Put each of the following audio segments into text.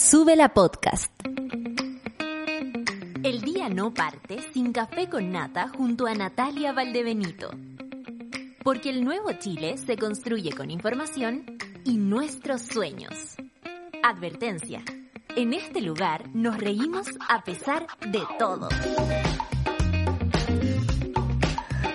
Sube la podcast. El día no parte sin café con nata junto a Natalia Valdebenito. Porque el nuevo Chile se construye con información y nuestros sueños. Advertencia. En este lugar nos reímos a pesar de todo.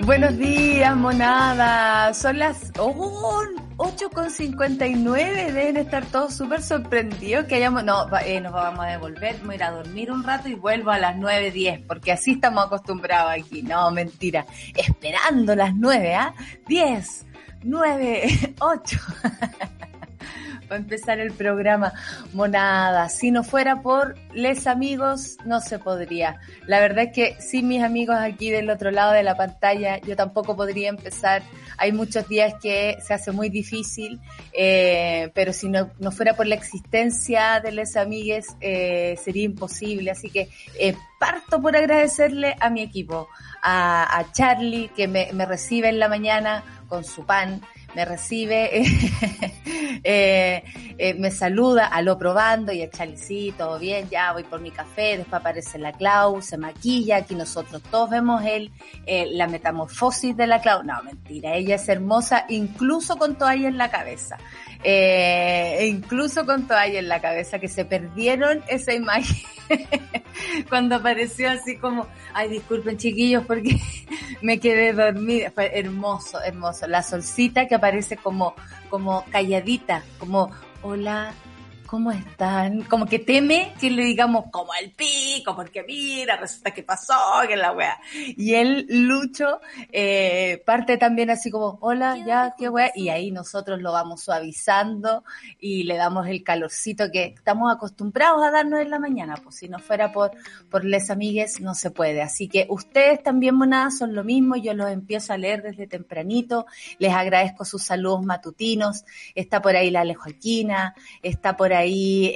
Buenos días, monada. Son las oh, 8.59. Deben estar todos súper sorprendidos que hayamos... No, eh, nos vamos a devolver. Voy a ir a dormir un rato y vuelvo a las 9.10 porque así estamos acostumbrados aquí. No, mentira. Esperando las 9, ¿ah? 10, 9, 8. Para empezar el programa. Monada, si no fuera por les amigos, no se podría. La verdad es que sin mis amigos aquí del otro lado de la pantalla, yo tampoco podría empezar. Hay muchos días que se hace muy difícil, eh, pero si no, fuera por la existencia de les amigues, eh, sería imposible. Así que eh, parto por agradecerle a mi equipo, a, Charlie, que me recibe en la mañana con su pan, me recibe, eh, eh, me saluda, a lo probando y el sí, todo bien, ya voy por mi café, después aparece la Clau, se maquilla, aquí nosotros todos vemos el, la metamorfosis de la Clau. No, mentira, ella es hermosa incluso con toalla en la cabeza. Eh, incluso con toalla en la cabeza, que se perdieron esa imagen cuando apareció así como, ay, disculpen chiquillos porque me quedé dormida. Hermoso, hermoso. La solcita que aparece como, como calladita, como, hola, ¿cómo están? Como que teme que le digamos como el pico, porque mira, resulta que pasó, que la wea. Y él, Lucho, eh, parte también así como, hola, ya, qué wea. Y ahí nosotros lo vamos suavizando y le damos el calorcito que estamos acostumbrados a darnos en la mañana. Pues si no fuera por, por les amigues, no se puede. Así que ustedes también, monadas, son lo mismo. Yo los empiezo a leer desde tempranito. Les agradezco sus saludos matutinos. Está por ahí la Alejoaquina, está por ahí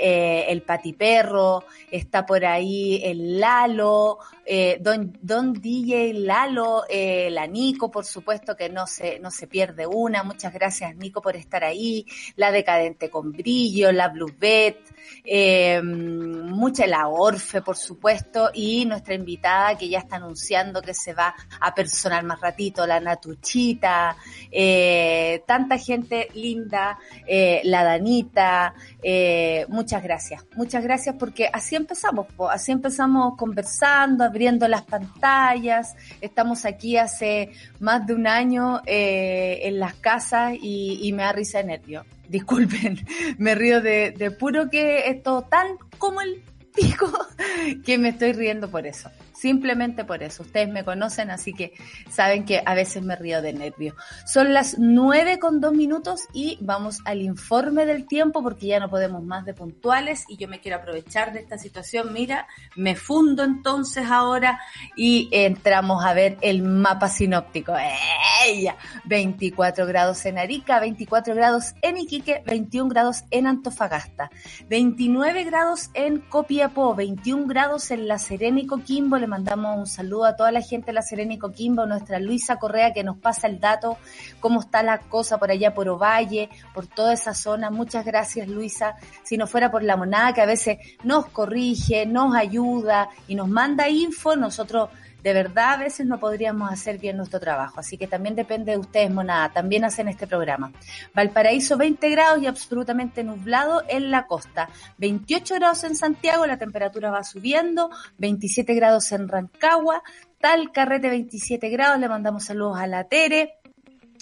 eh, el Patiperro, está por ahí el Lalo, eh, don, don DJ Lalo, eh, la Nico, por supuesto que no se, no se pierde una. Muchas gracias Nico por estar ahí. La Decadente con Brillo, la Bluebet, eh, mucha la Orfe, por supuesto, y nuestra invitada que ya está anunciando que se va a personal más ratito, la Natuchita, eh, tanta gente linda, la Danita, muchas gracias, muchas gracias porque así empezamos, así empezamos conversando, las pantallas, estamos aquí hace más de un año eh, en las casas y, me da risa de nervio. Disculpen, me río de, de puro que es todo tan como el pico que me estoy riendo por eso. Simplemente por eso. Ustedes me conocen, así que saben que a veces me río de nervio. Son las nueve con dos minutos y vamos al informe del tiempo porque ya no podemos más de puntuales y yo me quiero aprovechar de esta situación. Mira, me fundo entonces ahora y entramos a ver el mapa sinóptico. ¡Ella! 24 grados en Arica, 24 grados en Iquique, 21 grados en Antofagasta, 29 grados en Copiapó, 21 grados en La Serena y Coquimbo, mandamos un saludo a toda la gente de La Serena y Coquimbo, nuestra Luisa Correa que nos pasa el dato, cómo está la cosa por allá por Ovalle, por toda esa zona. Muchas gracias Luisa. Si no fuera por la monada que a veces nos corrige, nos ayuda y nos manda info, nosotros de verdad a veces no podríamos hacer bien nuestro trabajo. Así que también depende de ustedes, monada. También hacen este programa. Valparaíso 20 grados y absolutamente nublado en la costa. 28 grados en Santiago, la temperatura va subiendo. 27 grados en Rancagua. Tal Carrete 27 grados, le mandamos saludos a la Tere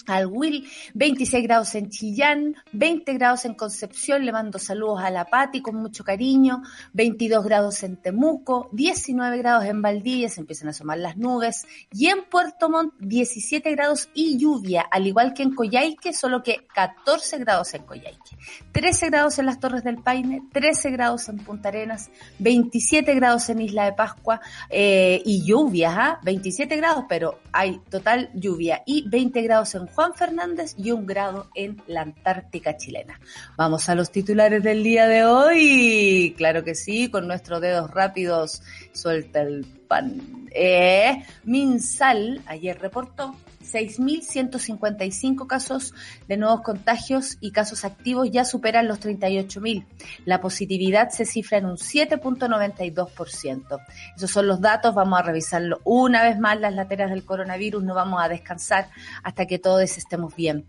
al Will, 26 grados en Chillán, 20 grados en Concepción, le mando saludos a la Pati con mucho cariño, 22 grados en Temuco, 19 grados en Valdivia, se empiezan a asomar las nubes, y en Puerto Montt 17 grados y lluvia, al igual que en Coyhaique, solo que 14 grados en Coyhaique, 13 grados en las Torres del Paine, 13 grados en Punta Arenas, 27 grados en Isla de Pascua, eh, y lluvia, ¿ah? 27 grados, pero hay total lluvia, y 20 grados en Juan Fernández y un grado en la Antártica chilena. Vamos a los titulares del día de hoy. Claro que sí, con nuestros dedos rápidos suelta el pan. Eh, Minsal ayer reportó 6.155 casos de nuevos contagios y casos activos ya superan los 38.000. La positividad se cifra en un 7.92%. Esos son los datos, vamos a revisarlo una vez más, las lateras del coronavirus, no vamos a descansar hasta que todos estemos bien.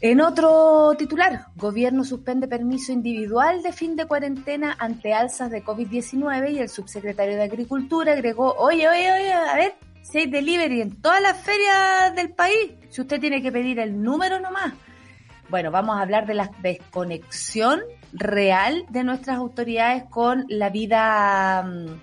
En otro titular, gobierno suspende permiso individual de fin de cuarentena ante alzas de COVID-19 y el subsecretario de Agricultura agregó, oye, oye, oye, a ver, si hay delivery en todas las ferias del país, si usted tiene que pedir el número nomás. Bueno, vamos a hablar de la desconexión real de nuestras autoridades con la vida mm,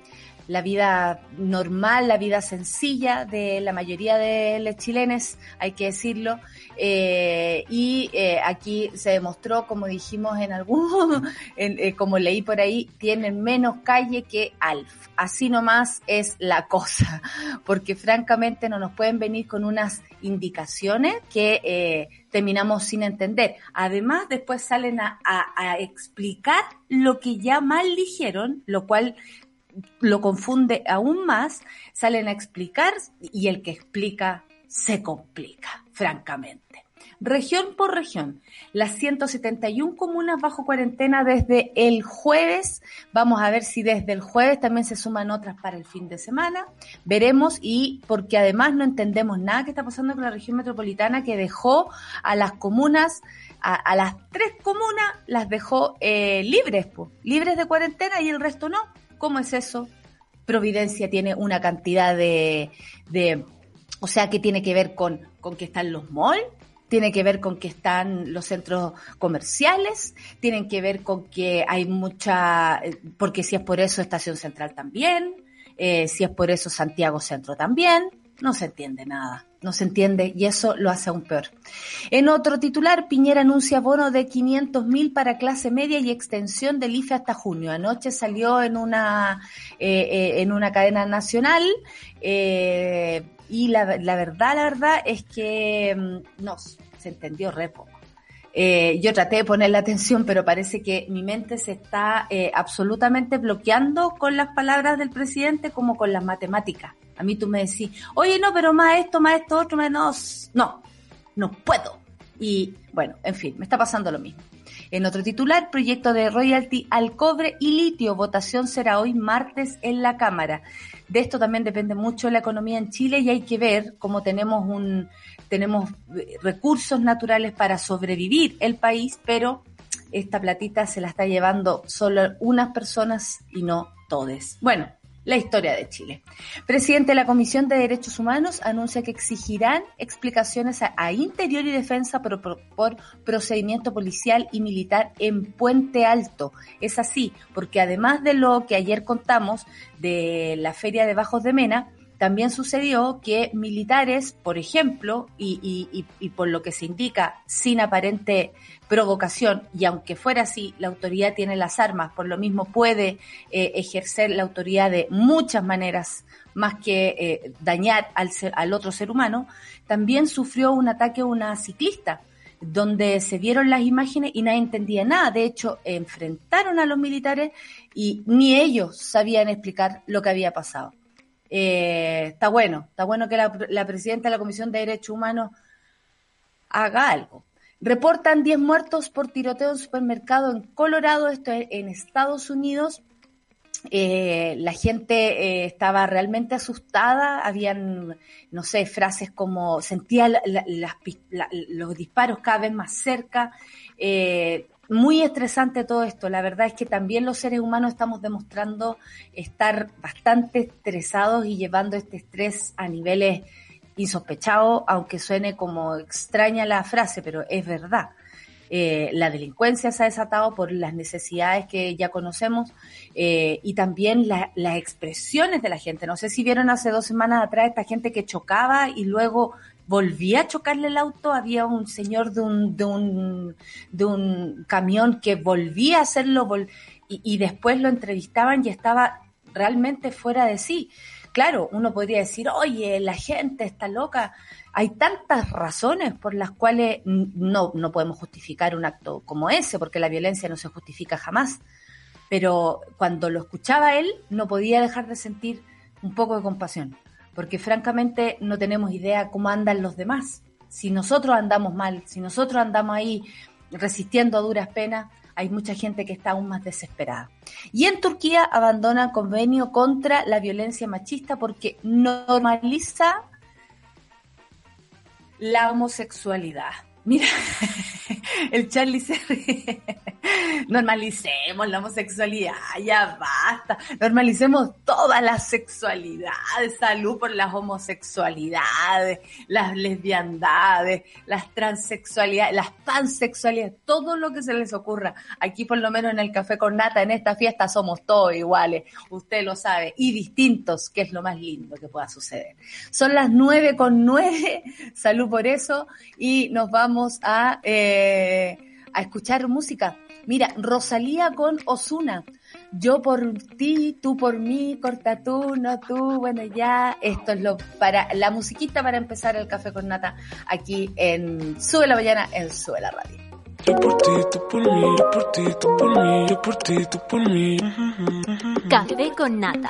la vida normal, la vida sencilla de la mayoría de los chilenos, hay que decirlo. Eh, y eh, aquí se demostró, como dijimos en algún, eh, como leí por ahí, tienen menos calle que Alf. Así nomás es la cosa, porque francamente no nos pueden venir con unas indicaciones que terminamos sin entender. Además, después salen a, a explicar lo que ya mal dijeron, lo cual lo confunde aún más, salen a explicar y el que explica se complica, francamente. Región por región, las 171 comunas bajo cuarentena desde el jueves. Vamos a ver si desde el jueves también se suman otras para el fin de semana. Veremos y porque además no entendemos nada que está pasando con la región metropolitana que dejó a las comunas a, las tres comunas las dejó eh, libres, libres de cuarentena y el resto no. ¿Cómo es eso? Providencia tiene una cantidad de, o sea, que tiene que ver con, con que están los malls, tiene que ver con que están los centros comerciales, tienen que ver con que hay mucha, eh, porque si es por eso Estación Central también, eh, si es por eso Santiago Centro también, no se entiende nada, no se entiende y eso lo hace aún peor. En otro titular, Piñera anuncia bono de 500 mil para clase media y extensión del IFE hasta junio. Anoche salió en una, eh, eh, en una cadena nacional eh, y la, verdad, la verdad es que mm, no, se entendió re poco. yo traté de poner la atención, pero parece que mi mente se está absolutamente bloqueando con las palabras del presidente como con las matemáticas. A mí tú me decís, oye, no, pero más esto, más esto, otro, menos. No, no puedo. Y bueno, en fin, me está pasando lo mismo. En otro titular, proyecto de royalty al cobre y litio. Votación será hoy martes en la Cámara. De esto también depende mucho la economía en Chile y hay que ver cómo tenemos un tenemos recursos naturales para sobrevivir el país, pero esta platita se la está llevando solo unas personas y no todes. Bueno, la historia de Chile. Presidente de la Comisión de Derechos Humanos anuncia que exigirán explicaciones a, Interior y Defensa por, por, procedimiento policial y militar en Puente Alto. Es así, porque además de lo que ayer contamos de la Feria de Bajos de Mena, también sucedió que militares, por ejemplo, y, por lo que se indica sin aparente provocación, y aunque fuera así, la autoridad tiene las armas, por lo mismo puede eh, ejercer la autoridad de muchas maneras más que eh, dañar al, al otro ser humano, también sufrió un ataque a una ciclista donde se vieron las imágenes y nadie entendía nada. De hecho, enfrentaron a los militares y ni ellos sabían explicar lo que había pasado. Eh, está bueno, está bueno que la, presidenta de la Comisión de Derechos Humanos haga algo. Reportan 10 muertos por tiroteo en supermercado en Colorado, esto es en Estados Unidos. Eh, la gente eh, estaba realmente asustada, habían, no sé, frases como sentía los disparos cada vez más cerca. Muy estresante todo esto. La verdad es que también los seres humanos estamos demostrando estar bastante estresados y llevando este estrés a niveles insospechados, aunque suene como extraña la frase, pero es verdad. Eh, la delincuencia se ha desatado por las necesidades que ya conocemos eh, y también las expresiones de la gente. No sé si vieron hace dos semanas atrás esta gente que chocaba y luego volvía a chocarle el auto, había un señor de un, de un, de un camión que volvía a hacerlo y, y después lo entrevistaban y estaba realmente fuera de sí. Claro, uno podría decir, oye, la gente está loca. Hay tantas razones por las cuales no, no podemos justificar un acto como ese, porque la violencia no se justifica jamás. Pero cuando lo escuchaba él, no podía dejar de sentir un poco de compasión porque francamente no tenemos idea cómo andan los demás. Si nosotros andamos mal, si nosotros andamos ahí resistiendo a duras penas, hay mucha gente que está aún más desesperada. Y en Turquía abandona convenio contra la violencia machista porque normaliza la homosexualidad. Mira, el Charlie se. Normalicemos la homosexualidad, ya basta. Normalicemos todas las sexualidades, salud por las homosexualidades, las lesbiandades, las transexualidades, las pansexualidades, todo lo que se les ocurra. Aquí por lo menos en el Café con Nata, en esta fiesta somos todos iguales, usted lo sabe, y distintos, que es lo más lindo que pueda suceder. Son las nueve con nueve, salud por eso, y nos vamos a, eh, a escuchar música. Mira, Rosalía con Osuna. Yo por ti, tú por mí, corta tú, no tú, bueno ya, esto es lo para la musiquita para empezar el café con nata aquí en Sube la mañana en Sube la radio. Yo por ti, tú por mí, yo por ti, tú por mí, yo por ti, tú por mí. Café con nata.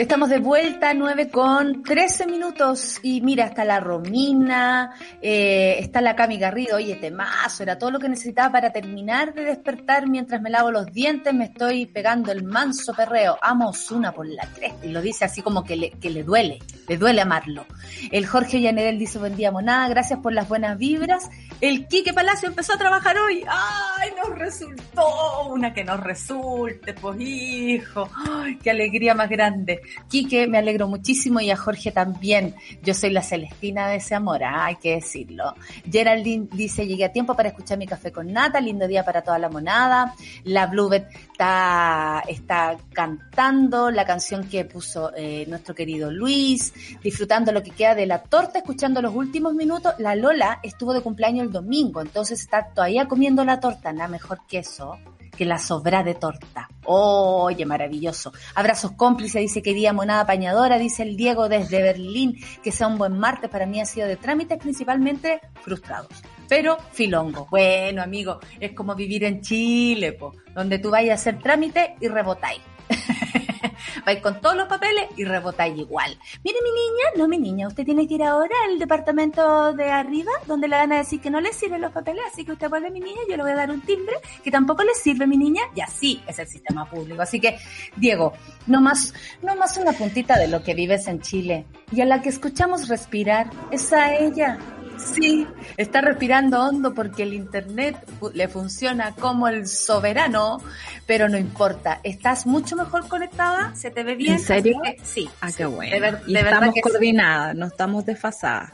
Estamos de vuelta, 9 con 13 minutos. Y mira, está la Romina, eh, está la Cami Garrido. Oye, temazo, era todo lo que necesitaba para terminar de despertar mientras me lavo los dientes. Me estoy pegando el manso perreo. Amo una por la cresta. Y lo dice así como que le, que le duele, le duele amarlo. El Jorge Llanedel dice: Buen día, monada, gracias por las buenas vibras. El Quique Palacio empezó a trabajar hoy. ¡Ay, nos resultó! Una que nos resulte, pues hijo. ¡Ay, qué alegría más grande! Quique, me alegro muchísimo y a Jorge también. Yo soy la Celestina de ese amor, ah, hay que decirlo. Geraldine dice, llegué a tiempo para escuchar mi café con nata, lindo día para toda la monada. La Bluebet está, está cantando la canción que puso eh, nuestro querido Luis, disfrutando lo que queda de la torta, escuchando los últimos minutos. La Lola estuvo de cumpleaños domingo, entonces está todavía comiendo la torta, nada mejor que eso que la sobra de torta. Oye, maravilloso. Abrazos cómplices, dice querida monada apañadora, dice el Diego desde Berlín, que sea un buen martes, para mí ha sido de trámites principalmente frustrados. Pero filongo. Bueno, amigo, es como vivir en Chile, donde tú vayas a hacer trámite y rebotáis. Vais con todos los papeles y rebotáis igual. Mire mi niña, no mi niña, usted tiene que ir ahora al departamento de arriba, donde le van a decir que no le sirven los papeles, así que usted vuelve mi niña, yo le voy a dar un timbre que tampoco le sirve mi niña, y así es el sistema público. Así que, Diego, no más, no más una puntita de lo que vives en Chile. Y a la que escuchamos respirar es a ella. Sí, está respirando hondo porque el internet le funciona como el soberano, pero no importa. Estás mucho mejor conectada, se te ve bien. ¿En serio? sí. Ah, qué bueno. De, ver, y de verdad estamos que sí. coordinadas, no estamos desfasadas.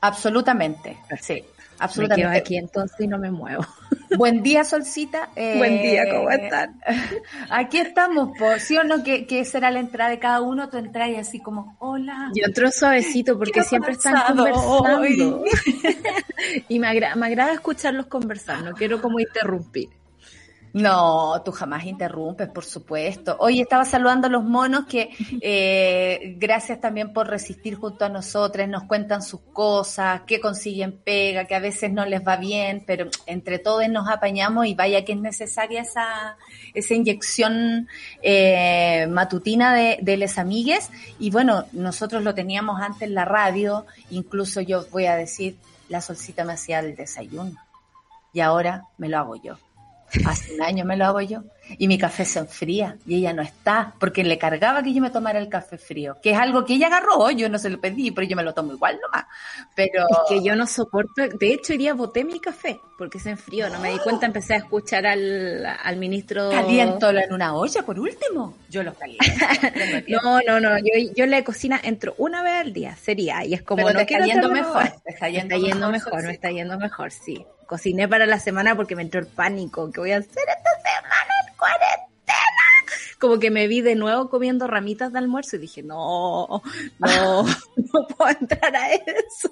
Absolutamente, sí. Me quedo Absolutamente. aquí entonces y no me muevo. Buen día, Solcita. Eh, Buen día, ¿cómo están? Aquí estamos, por, ¿sí o no? Que, que será la entrada de cada uno, tú entras y así como, hola. Yo entro suavecito porque ¿Qué ha siempre están conversando. y me, agra- me agrada escucharlos conversar, no quiero como interrumpir. No, tú jamás interrumpes, por supuesto. Hoy estaba saludando a los monos que eh, gracias también por resistir junto a nosotros, nos cuentan sus cosas, que consiguen pega, que a veces no les va bien, pero entre todos nos apañamos y vaya que es necesaria esa, inyección eh, matutina de, de les amigues. Y bueno, nosotros lo teníamos antes en la radio, incluso yo voy a decir, la solcita me hacía el desayuno y ahora me lo hago yo. Hace un año me lo hago yo. Y mi café se enfría y ella no está porque le cargaba que yo me tomara el café frío, que es algo que ella agarró, yo no se lo pedí, pero yo me lo tomo igual nomás. Pero Es que yo no soporto, de hecho hoy día boté mi café porque se enfrió, no me di cuenta, empecé a escuchar al, al ministro... caliento en una olla por último. Yo lo caliento. No, no, no, yo, yo la cocina entro una vez al día, sería, y es como Pero no te está yendo mejor, te está yendo me está yendo mejor, mejor, me está yendo mejor, sí. Cociné para la semana porque me entró el pánico, que voy a hacer esta semana en cuarentena? Como que me vi de nuevo comiendo ramitas de almuerzo y dije, no, no, no puedo entrar a eso.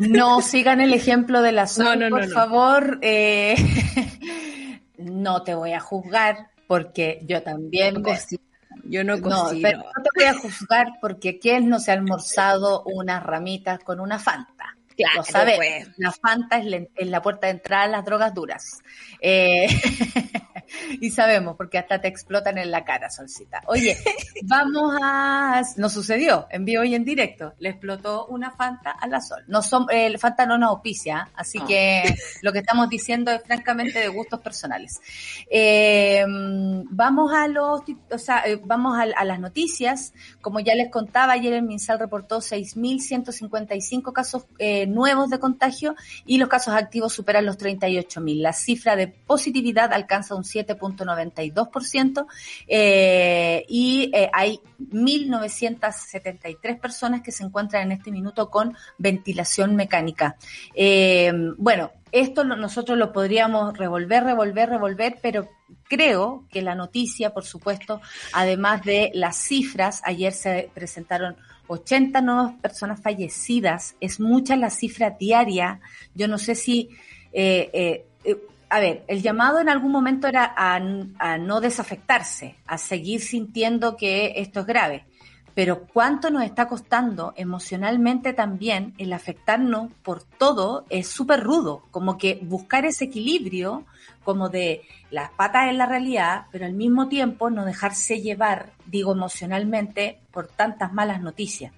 No sigan el ejemplo de la Sol, No, no, no, por no. favor. eh, no te voy a juzgar porque yo también Cocino. Yo no No, cocino. pero no te voy a juzgar porque ¿quién no se ha almorzado unas ramitas con una Fanta? Claro, Lo sabes, pues. la Fanta es la, es la puerta de entrada a las drogas duras. Eh, Y sabemos, porque hasta te explotan en la cara, Solcita. Oye, vamos a... Nos sucedió, en vivo y en directo. Le explotó una Fanta a la Sol. No son, el Fanta no nos auspicia, así No. que lo que estamos diciendo es francamente de gustos personales. Eh, vamos a los, o sea, eh, vamos a, a las noticias. Como ya les contaba, ayer el MinSal reportó 6.155 casos eh, nuevos de contagio y los casos activos superan los 38.000. La cifra de positividad alcanza un 7.92% eh, y eh, hay 1.973 personas que se encuentran en este minuto con ventilación mecánica. Eh, bueno, esto nosotros lo podríamos revolver, revolver, revolver, pero creo que la noticia, por supuesto, además de las cifras, ayer se presentaron 80 nuevas personas fallecidas, es mucha la cifra diaria. Yo no sé si, eh, a ver, el llamado en algún momento era a, a no desafectarse, a seguir sintiendo que esto es grave. Pero cuánto nos está costando emocionalmente también el afectarnos por todo es súper rudo, como que buscar ese equilibrio como de las patas en la realidad, pero al mismo tiempo no dejarse llevar, digo emocionalmente, por tantas malas noticias.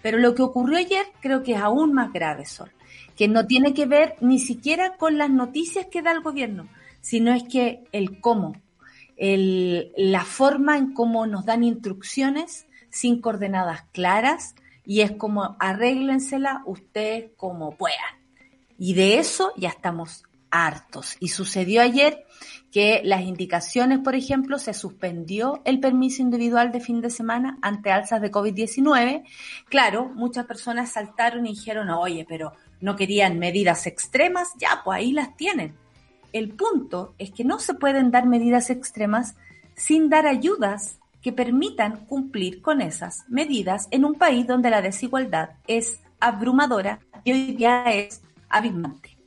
Pero lo que ocurrió ayer creo que es aún más grave, Sol, que no tiene que ver ni siquiera con las noticias que da el gobierno, sino es que el cómo, el, la forma en cómo nos dan instrucciones sin coordenadas claras y es como arréglensela ustedes como puedan. Y de eso ya estamos hartos. Y sucedió ayer que las indicaciones, por ejemplo, se suspendió el permiso individual de fin de semana ante alzas de COVID-19. Claro, muchas personas saltaron y dijeron, oye, pero no querían medidas extremas, ya, pues ahí las tienen. El punto es que no se pueden dar medidas extremas sin dar ayudas que permitan cumplir con esas medidas en un país donde la desigualdad es abrumadora y hoy día es abismante.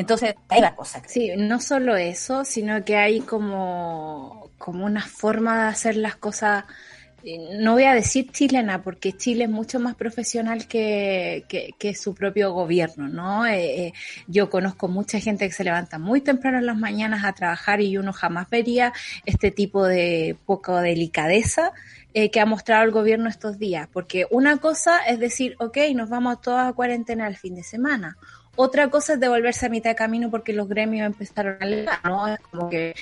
Entonces, hay la cosa. Sí, no solo eso, sino que hay como, como una forma de hacer las cosas, eh, no voy a decir chilena, porque Chile es mucho más profesional que, que, su propio gobierno, ¿no? Eh, eh, yo conozco mucha gente que se levanta muy temprano en las mañanas a trabajar y uno jamás vería este tipo de poca delicadeza que ha mostrado el gobierno estos días, porque una cosa es decir, ok, nos vamos todos a cuarentena el fin de semana. Otra cosa es devolverse a mitad de camino porque los gremios empezaron a alegar, ¿no? Es como que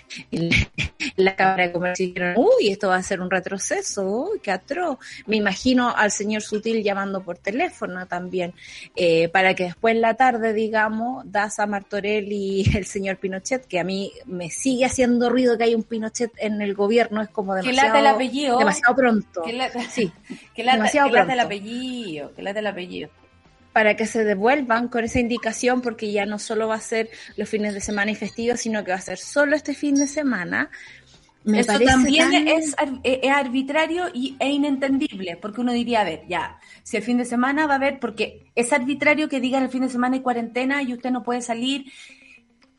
la Cámara de Comercio dijeron, uy, esto va a ser un retroceso, uy, qué atroz. Me imagino al señor Sutil llamando por teléfono también, eh, para que después en la tarde, digamos, Daza Martorell y el señor Pinochet, que a mí me sigue haciendo ruido que hay un Pinochet en el gobierno, es como Que demasiado, lata el apellido. demasiado pronto. Que lata, Sí, que lata, demasiado que lata el apellido. Que lata el apellido. Para que se devuelvan con esa indicación, porque ya no solo va a ser los fines de semana y festivos, sino que va a ser solo este fin de semana. Me Eso también tan- es, ar- es arbitrario y, e inentendible, porque uno diría, a ver, ya, si el fin de semana va a haber, porque es arbitrario que digan el fin de semana hay cuarentena y usted no puede salir.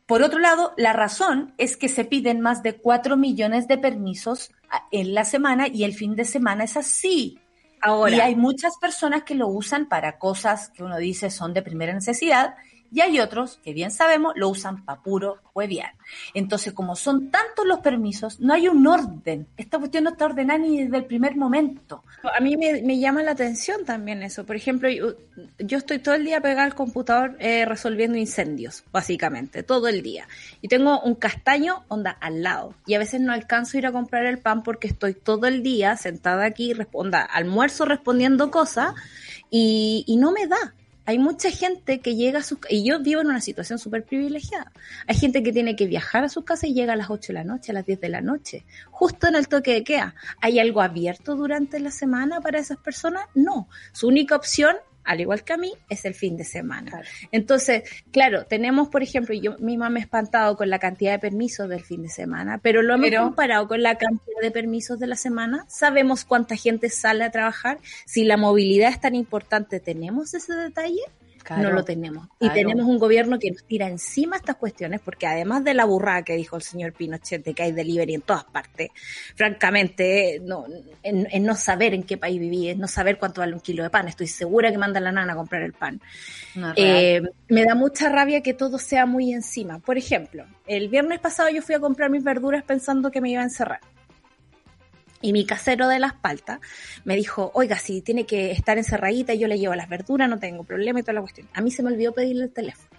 Por otro lado, la razón es que se piden más de 4 millones de permisos en la semana y el fin de semana es así. Ahora, Y hay muchas personas que lo usan para cosas que uno dice son de primera necesidad y hay otros que bien sabemos lo usan para puro hueviar. Entonces, como son tantos los permisos, no hay un orden. Esta cuestión no está ordenada ni desde el primer momento. a mí me, llama la atención también eso. Por ejemplo, yo, yo estoy todo el día pegada al computador eh, resolviendo incendios, básicamente, todo el día. Y tengo un castaño, onda, al lado. Y a veces no alcanzo a ir a comprar el pan porque estoy todo el día sentada aquí, responda, almuerzo respondiendo cosas y no me da. Hay mucha gente que llega a sus... Y yo vivo en una situación súper privilegiada. Hay gente que tiene que viajar a su casa y llega a las 8 de la noche, a las 10 de la noche, justo en el toque de queda. ¿Hay algo abierto durante la semana para esas personas? No. Su única opción, al igual que a mí, es el fin de semana. Entonces, claro, tenemos, por ejemplo, yo misma me he espantado con la cantidad de permisos del fin de semana, pero lo hemos Pero- comparado con la cantidad de permisos de la semana. Sabemos cuánta gente sale a trabajar. Si la movilidad es tan importante, ¿tenemos ese detalle? Claro, no lo tenemos. claro. Y tenemos un gobierno que nos tira encima estas cuestiones, porque además de la burrada que dijo el señor Pinochet de que hay delivery en todas partes, francamente, no, en, en no saber en qué país viví, en no saber cuánto vale un kilo de pan, estoy segura que manda la nana a comprar el pan. No. Eh, me da mucha rabia que todo sea muy encima. Por ejemplo, el viernes pasado yo fui a comprar mis verduras pensando que me iba a encerrar. Y mi casero de la espalda me dijo, oiga, si tiene que estar encerradita, yo le llevo las verduras, no tengo problema y toda la cuestión. A mí se me olvidó pedirle el teléfono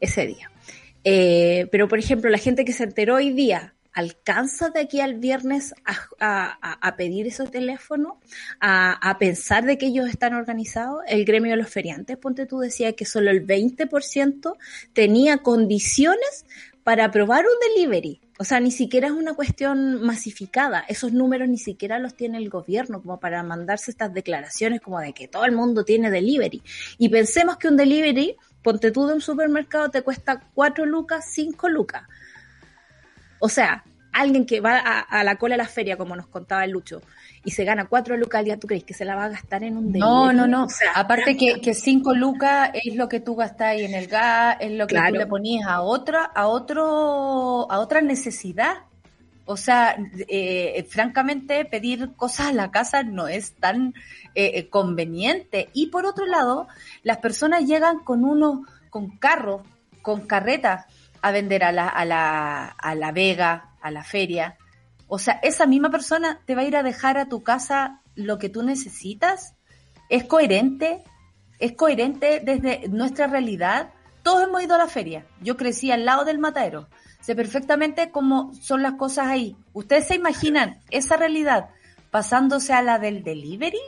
ese día. Eh, pero, por ejemplo, la gente que se enteró hoy día, ¿alcanza de aquí al viernes a, a- a- pedir ese teléfono? A, a pensar de que ellos están organizados? El gremio de los feriantes, ponte tú, decía que solo el 20% tenía condiciones para aprobar un delivery. O sea, ni siquiera es una cuestión masificada. Esos números ni siquiera los tiene el gobierno como para mandarse estas declaraciones como de que todo el mundo tiene delivery. Y pensemos que un delivery, ponte tú de un supermercado, te cuesta 4 lucas, 5 lucas. O sea, alguien que va a, a la cola de la feria, como nos contaba el Lucho, y se gana 4 lucas al día, ¿tú crees que se la va a gastar en un delivery? No, no, no. O sea, Aparte que, que cinco lucas es lo que tú gastas ahí en el gas, es lo que Claro. tú le ponías a otra, a otro, a otra necesidad. O sea, eh, francamente, pedir cosas a la casa no es tan eh, eh, conveniente. Y por otro lado, las personas llegan con unos, con carros, con carretas a vender a la, a la, a la vega, a la feria. O sea, esa misma persona te va a ir a dejar a tu casa lo que tú necesitas. ¿Es coherente? ¿Es coherente desde nuestra realidad? Todos hemos ido a la feria. Yo crecí al lado del matadero. Sé perfectamente cómo son las cosas ahí. ¿Ustedes se imaginan esa realidad pasándose a la del delivery?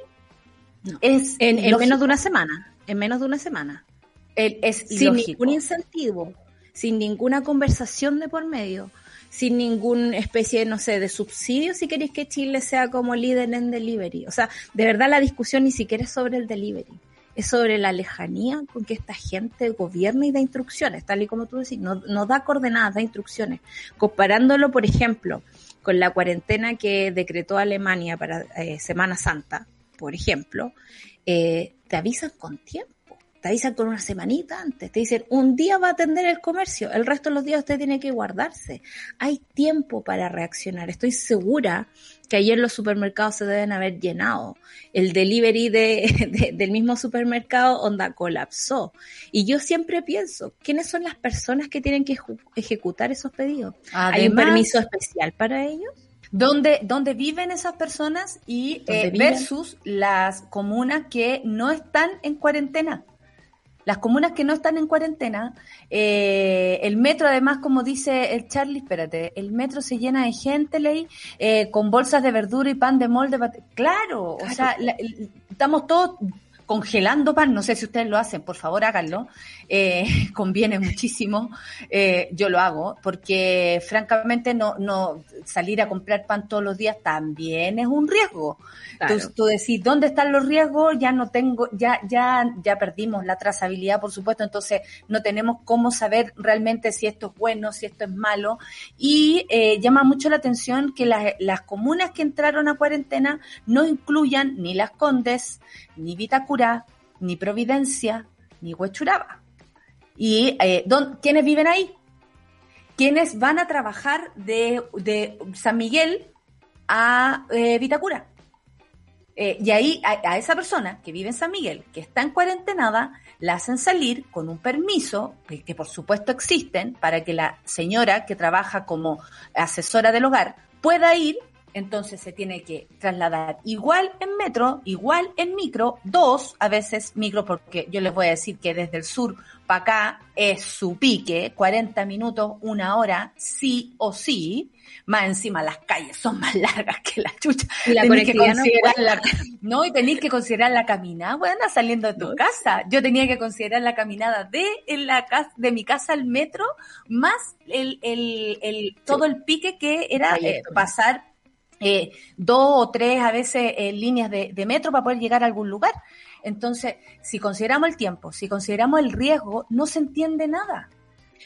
No. Es en, menos de una semana. En menos de una semana. El- es sin ilógico. ningún incentivo, sin ninguna conversación de por medio, sin ninguna especie, no sé, de subsidio si queréis que Chile sea como líder en delivery. O sea, de verdad la discusión ni siquiera es sobre el delivery, es sobre la lejanía con que esta gente gobierna y da instrucciones, tal y como tú decís, no, no da coordenadas, da instrucciones. Comparándolo, por ejemplo, con la cuarentena que decretó Alemania para eh, Semana Santa, por ejemplo, eh, te avisan con tiempo te avisan con una semanita antes, te dicen un día va a atender el comercio, el resto de los días usted tiene que guardarse. Hay tiempo para reaccionar. Estoy segura que ayer los supermercados se deben haber llenado. El delivery de, de- del mismo supermercado onda colapsó. Y yo siempre pienso, ¿quiénes son las personas que tienen que ejecutar esos pedidos? ¿Hay un permiso especial para ellos? ¿Dónde, dónde viven esas personas y ¿Dónde eh, versus las comunas que no están en cuarentena? Las comunas que no están en cuarentena, eh, el metro además, como dice el Charlie, espérate, el metro se llena de gente, ley, eh, con bolsas de verdura y pan de molde. Claro, o sea, la- estamos todos congelando pan, no sé si ustedes lo hacen, por favor háganlo, eh, conviene muchísimo, eh, yo lo hago, porque francamente no, no salir a comprar pan todos los días también es un riesgo. Claro. Tú, tú decís, ¿dónde están los riesgos? Ya no tengo, ya, ya, ya perdimos la trazabilidad, por supuesto, entonces no tenemos cómo saber realmente si esto es bueno, si esto es malo. Y eh, llama mucho la atención que las, las comunas que entraron a cuarentena no incluyan ni Las Condes, ni Vitacura, ni Providencia, ni Huechuraba. ¿Y eh, ¿dón- quiénes viven ahí? ¿Quiénes van a trabajar de, de San Miguel a eh, Vitacura? Eh, y ahí a, esa persona que vive en San Miguel, que está en cuarentenada, la hacen salir con un permiso, que, que por supuesto existen, para que la señora que trabaja como asesora del hogar pueda ir, entonces se tiene que trasladar igual en metro, igual en micro, dos a veces micro, porque yo les voy a decir que desde el sur para acá es su pique, 40 minutos, una hora, sí o sí. Más encima las calles son más largas que la chucha. Y la que conectividad no considerar la, no, y tenéis que considerar la caminada, bueno, saliendo de tu No. casa. Yo tenía que considerar la caminada de en la casa, de mi casa al metro, más el, el, el, todo el pique que era eh, pasar eh, dos o tres a veces eh, líneas de, de metro para poder llegar a algún lugar. Entonces, si consideramos el tiempo, si consideramos el riesgo, no se entiende nada.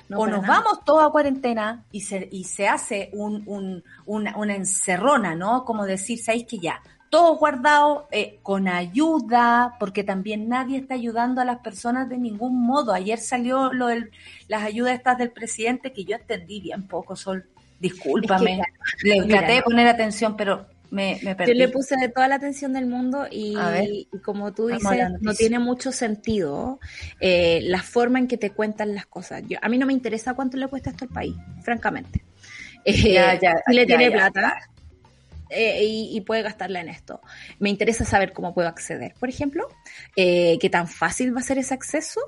No, o nos nada. vamos todos a cuarentena y se, y se hace un, un- una, una encerrona, ¿no? Como decir, ¿sabéis que ya? todos guardados, eh, con ayuda, porque también nadie está ayudando a las personas de ningún modo. Ayer salió lo del, las ayudas estas del presidente que yo entendí bien poco, Sol. Discúlpame. Es que, le mira, traté de poner atención, pero me, me perdí. Yo le puse de toda la atención del mundo y, como tú dices, no tiene mucho sentido eh, la forma en que te cuentan las cosas. Yo, a mí no me interesa cuánto le cuesta esto al país, francamente. Eh, Ya, ya, si le ya, tiene plata eh, y, y puede gastarla en esto. Me interesa saber cómo puedo acceder, por ejemplo, qué tan fácil va a ser ese acceso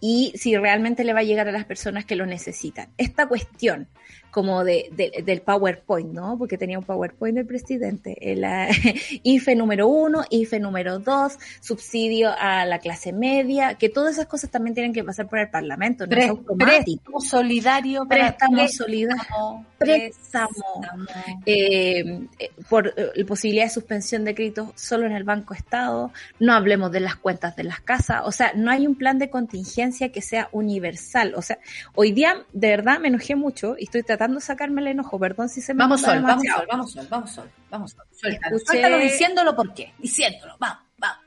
y si realmente le va a llegar a las personas que lo necesitan. Esta cuestión como de, de- del PowerPoint, ¿no? Porque tenía un PowerPoint del presidente. El, IFE número uno, IFE número dos, subsidio a la clase media, que todas esas cosas también tienen que pasar por el Parlamento, no es Pre- automático. préstamo solidario para Préstamo solidario. préstamo, Préstamo. eh, eh, por eh, posibilidad de suspensión de créditos solo en el Banco Estado, no hablemos de las cuentas de las casas, o sea, no hay un plan de contingencia que sea universal, o sea, hoy día de verdad me enojé mucho y estoy tratando de sacarme el enojo, perdón si se me Vamos Sol, vamos. Sol, vamos Sol, vamos Sol, vamos Sol. Suéltalo, Escuché- suéltalo diciéndolo por qué, diciéndolo, vamos, vamos.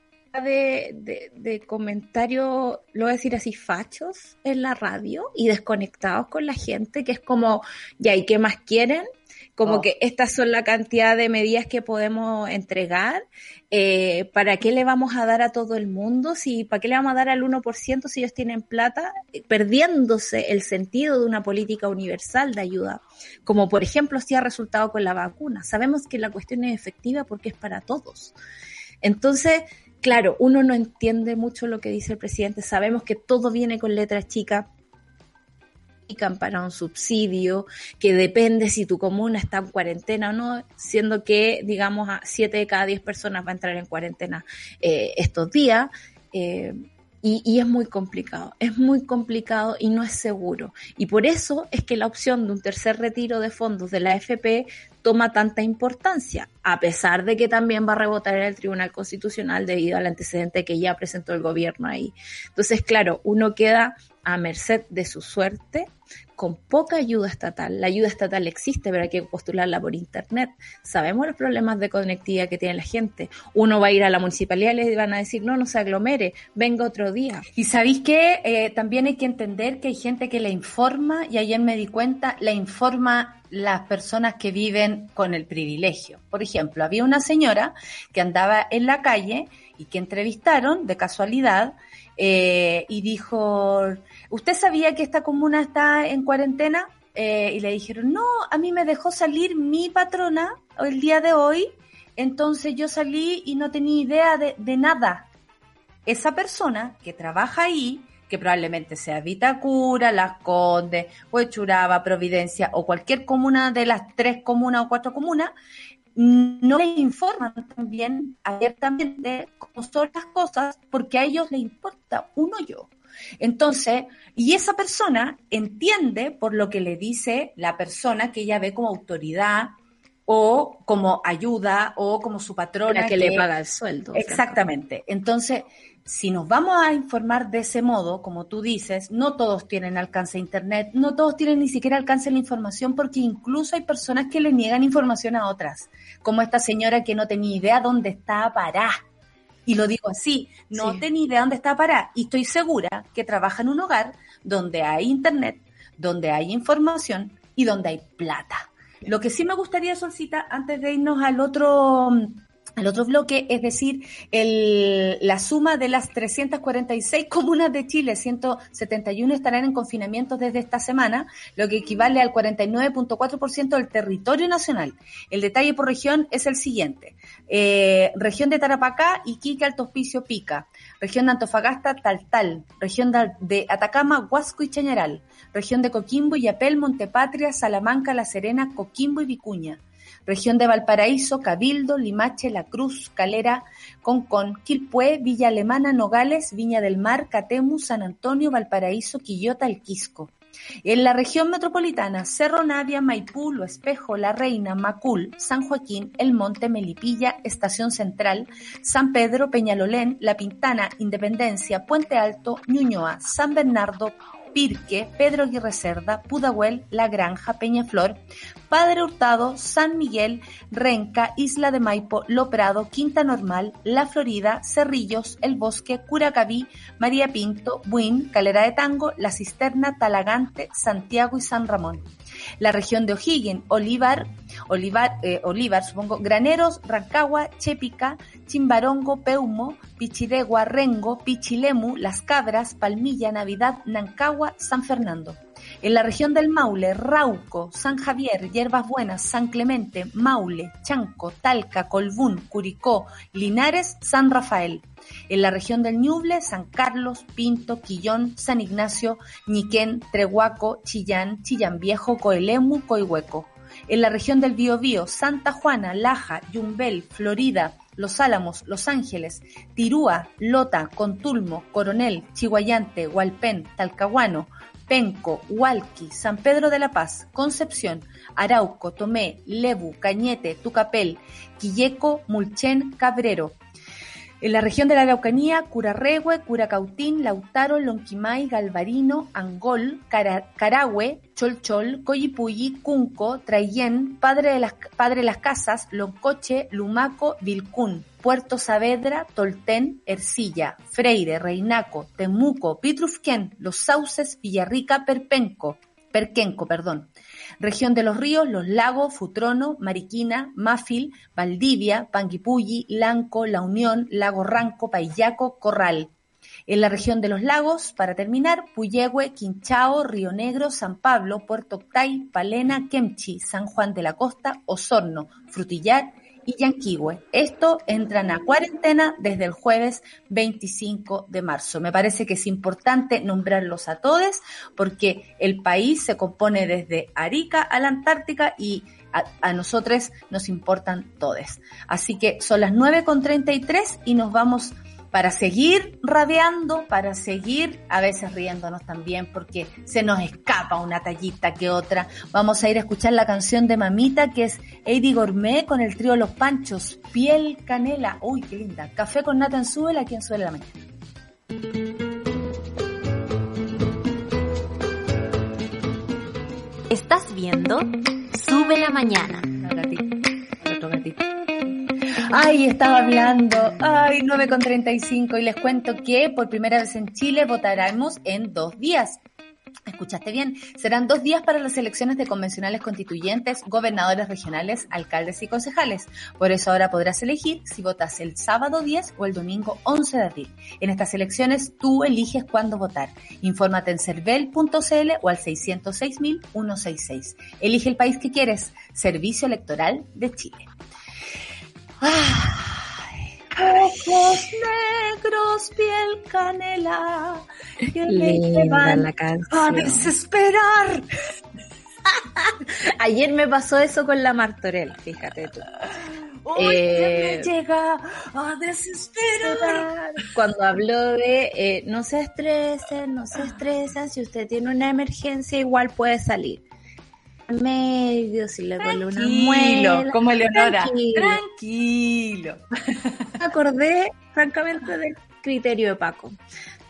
de, de, de comentarios, lo voy a decir así, fachos en la radio y desconectados con la gente, que es como, ya, ¿y qué más quieren? Como Oh. que estas son la cantidad de medidas que podemos entregar. Eh, ¿Para qué le vamos a dar a todo el mundo? Si, ¿Para qué le vamos a dar al 1% si ellos tienen plata? Eh, Perdiéndose el sentido de una política universal de ayuda. Como por ejemplo si ha resultado con la vacuna. Sabemos que la cuestión es efectiva porque es para todos. Entonces, claro, uno no entiende mucho lo que dice el presidente. Sabemos que todo viene con letras chicas para un subsidio que depende si tu comuna está en cuarentena o no, siendo que, digamos, a 7 de cada 10 personas va a entrar en cuarentena eh, estos días. eh, y, y es muy complicado, es muy complicado y no es seguro. Y por eso es que la opción de un tercer retiro de fondos de la AFP toma tanta importancia, a pesar de que también va a rebotar en el Tribunal Constitucional debido al antecedente que ya presentó el gobierno ahí. Entonces, claro, uno queda a merced de su suerte con poca ayuda estatal. La ayuda estatal existe, pero hay que postularla por internet. Sabemos los problemas de conectividad que tiene la gente. Uno va a ir a la municipalidad y le van a decir, no, no se aglomere, venga otro día. Y sabéis que eh, también hay que entender que hay gente que le informa, y ayer me di cuenta, le informa las personas que viven con el privilegio. Por ejemplo, había una señora que andaba en la calle y que entrevistaron de casualidad eh, y dijo, ¿usted sabía que esta comuna está en cuarentena? Eh, y le dijeron, no, a mí me dejó salir mi patrona el día de hoy, entonces yo salí y no tenía idea de, nada esa persona que trabaja ahí, que probablemente sea Vitacura, Las Condes, Huechuraba, Providencia o cualquier comuna de las tres comunas o cuatro comunas, no le informan también abiertamente cómo son las cosas porque a ellos les importa uno yo. Entonces, y esa persona entiende por lo que le dice la persona que ella ve como autoridad o como ayuda o como su patrona La que le paga el sueldo. Exactamente. Entonces, si nos vamos a informar de ese modo, como tú dices, no todos tienen alcance a Internet, no todos tienen ni siquiera alcance a la información, porque incluso hay personas que le niegan información a otras, como esta señora que no tenía idea dónde estaba parada. Y lo digo así, no Sí. tenía idea dónde estaba parada. Y estoy segura que trabaja en un hogar donde hay Internet, donde hay información y donde hay plata. Lo que sí me gustaría, Solcita, antes de irnos al otro, al otro bloque, es decir, el, la suma de las 346 comunas de Chile, 171 estarán en confinamiento desde esta semana, lo que equivale al 49.4% del territorio nacional. El detalle por región es el siguiente. Eh, región de Tarapacá, Iquique, Alto Hospicio, Pica. Región de Antofagasta, Taltal. Región de, Atacama, Huasco y Chañaral. Región de Coquimbo, Yapel, Montepatria, Salamanca, La Serena, Coquimbo y Vicuña. Región de Valparaíso, Cabildo, Limache, La Cruz, Calera, Concón, Quilpué, Villa Alemana, Nogales, Viña del Mar, Catemu, San Antonio, Valparaíso, Quillota, El Quisco. En la región metropolitana, Cerro Navia, Maipú, Lo Espejo, La Reina, Macul, San Joaquín, El Monte, Melipilla, Estación Central, San Pedro, Peñalolén, La Pintana, Independencia, Puente Alto, Ñuñoa, San Bernardo, Pirque, Pedro Aguirre Cerda, Pudahuel, La Granja, Peñaflor, Padre Hurtado, San Miguel, Renca, Isla de Maipo, Lo Prado, Quinta Normal, La Florida, Cerrillos, El Bosque, Curacaví, María Pinto, Buin, Calera de Tango, La Cisterna, Talagante, Santiago y San Ramón. La región de O'Higgins, Olivar, Olivar, eh, Olivar, supongo, Graneros, Rancagua, Chepica, Chimbarongo, Peumo, Pichiregua, Rengo, Pichilemu, Las Cabras, Palmilla, Navidad, Nancagua, San Fernando. En la región del Maule, Rauco, San Javier, Hierbas Buenas, San Clemente, Maule, Chanco, Talca, Colbún, Curicó, Linares, San Rafael. En la región del Ñuble, San Carlos, Pinto, Quillón, San Ignacio, Ñiquén, Trehuaco, Chillán, Chillán Viejo, Coelemu, Coihueco. En la región del Biobío, Santa Juana, Laja, Yumbel, Florida, Los Álamos, Los Ángeles, Tirúa, Lota, Contulmo, Coronel, Chihuayante, Hualpén, Talcahuano, Penco, Hualqui, San Pedro de la Paz, Concepción, Arauco, Tomé, Lebu, Cañete, Tucapel, Quilleco, Mulchen, Cabrero. En la región de la Araucanía, Curarrehue, Curacautín, Lautaro, Lonquimay, Galvarino, Angol, Cara- Carahue, Cholchol, Coyipulli, Cunco, Traillén, Padre de las, Padre Casas, Loncoche, Lumaco, Vilcún, Puerto Saavedra, Tolten, Ercilla, Freire, Reinaco, Temuco, Pitrufquén, Los Sauces, Villarrica, Perpenco, Perquenco, perdón. Región de los ríos, Los Lagos, Futrono, Mariquina, Máfil, Valdivia, Panguipulli, Lanco, La Unión, Lago Ranco, Paillaco, Corral. En la región de los lagos, para terminar, Puyehue, Quinchao, Río Negro, San Pablo, Puerto Octay, Palena, Kemchi, San Juan de la Costa, Osorno, Frutillar y Yanquihue. Esto entran a cuarentena desde el jueves 25 de marzo. Me parece que es importante nombrarlos a todos porque el país se compone desde Arica a la Antártica y a, nosotros nos importan todos. Así que son las 9.33 y nos vamos para seguir rabiando, para seguir a veces riéndonos también, porque se nos escapa una tallita que otra. Vamos a ir a escuchar la canción de Mamita, que es Eddie Gourmet con el trío Los Panchos, Piel Canela. Uy, qué linda. Café con nata en Súbela, aquí en Súbela la Mañana. Estás viendo Sube la Mañana. Otro gatito. Ay, estaba hablando. Ay, 9 con 35 y les cuento que por primera vez en Chile votaremos en dos días. Escuchaste bien, serán dos días para las elecciones de convencionales constituyentes, gobernadores regionales, alcaldes y concejales. Por eso ahora podrás elegir si votas el sábado 10 o el domingo 11 de abril. En estas elecciones tú eliges cuándo votar. Infórmate en cervel.cl o al 606.166. Elige el país que quieres. Servicio Electoral de Chile. Ay, ojos negros, piel canela, que me llevan la a desesperar. Ayer me pasó eso con la Martorell, fíjate tú. Hoy Eh, me llega a desesperar. Cuando habló de eh, no se estresen, no se estresen, si usted tiene una emergencia igual puede salir. Medio, si le duele una Tranquilo, muela. como Leonora. Tranquilo. Tranquilo. Me acordé francamente del criterio de Paco.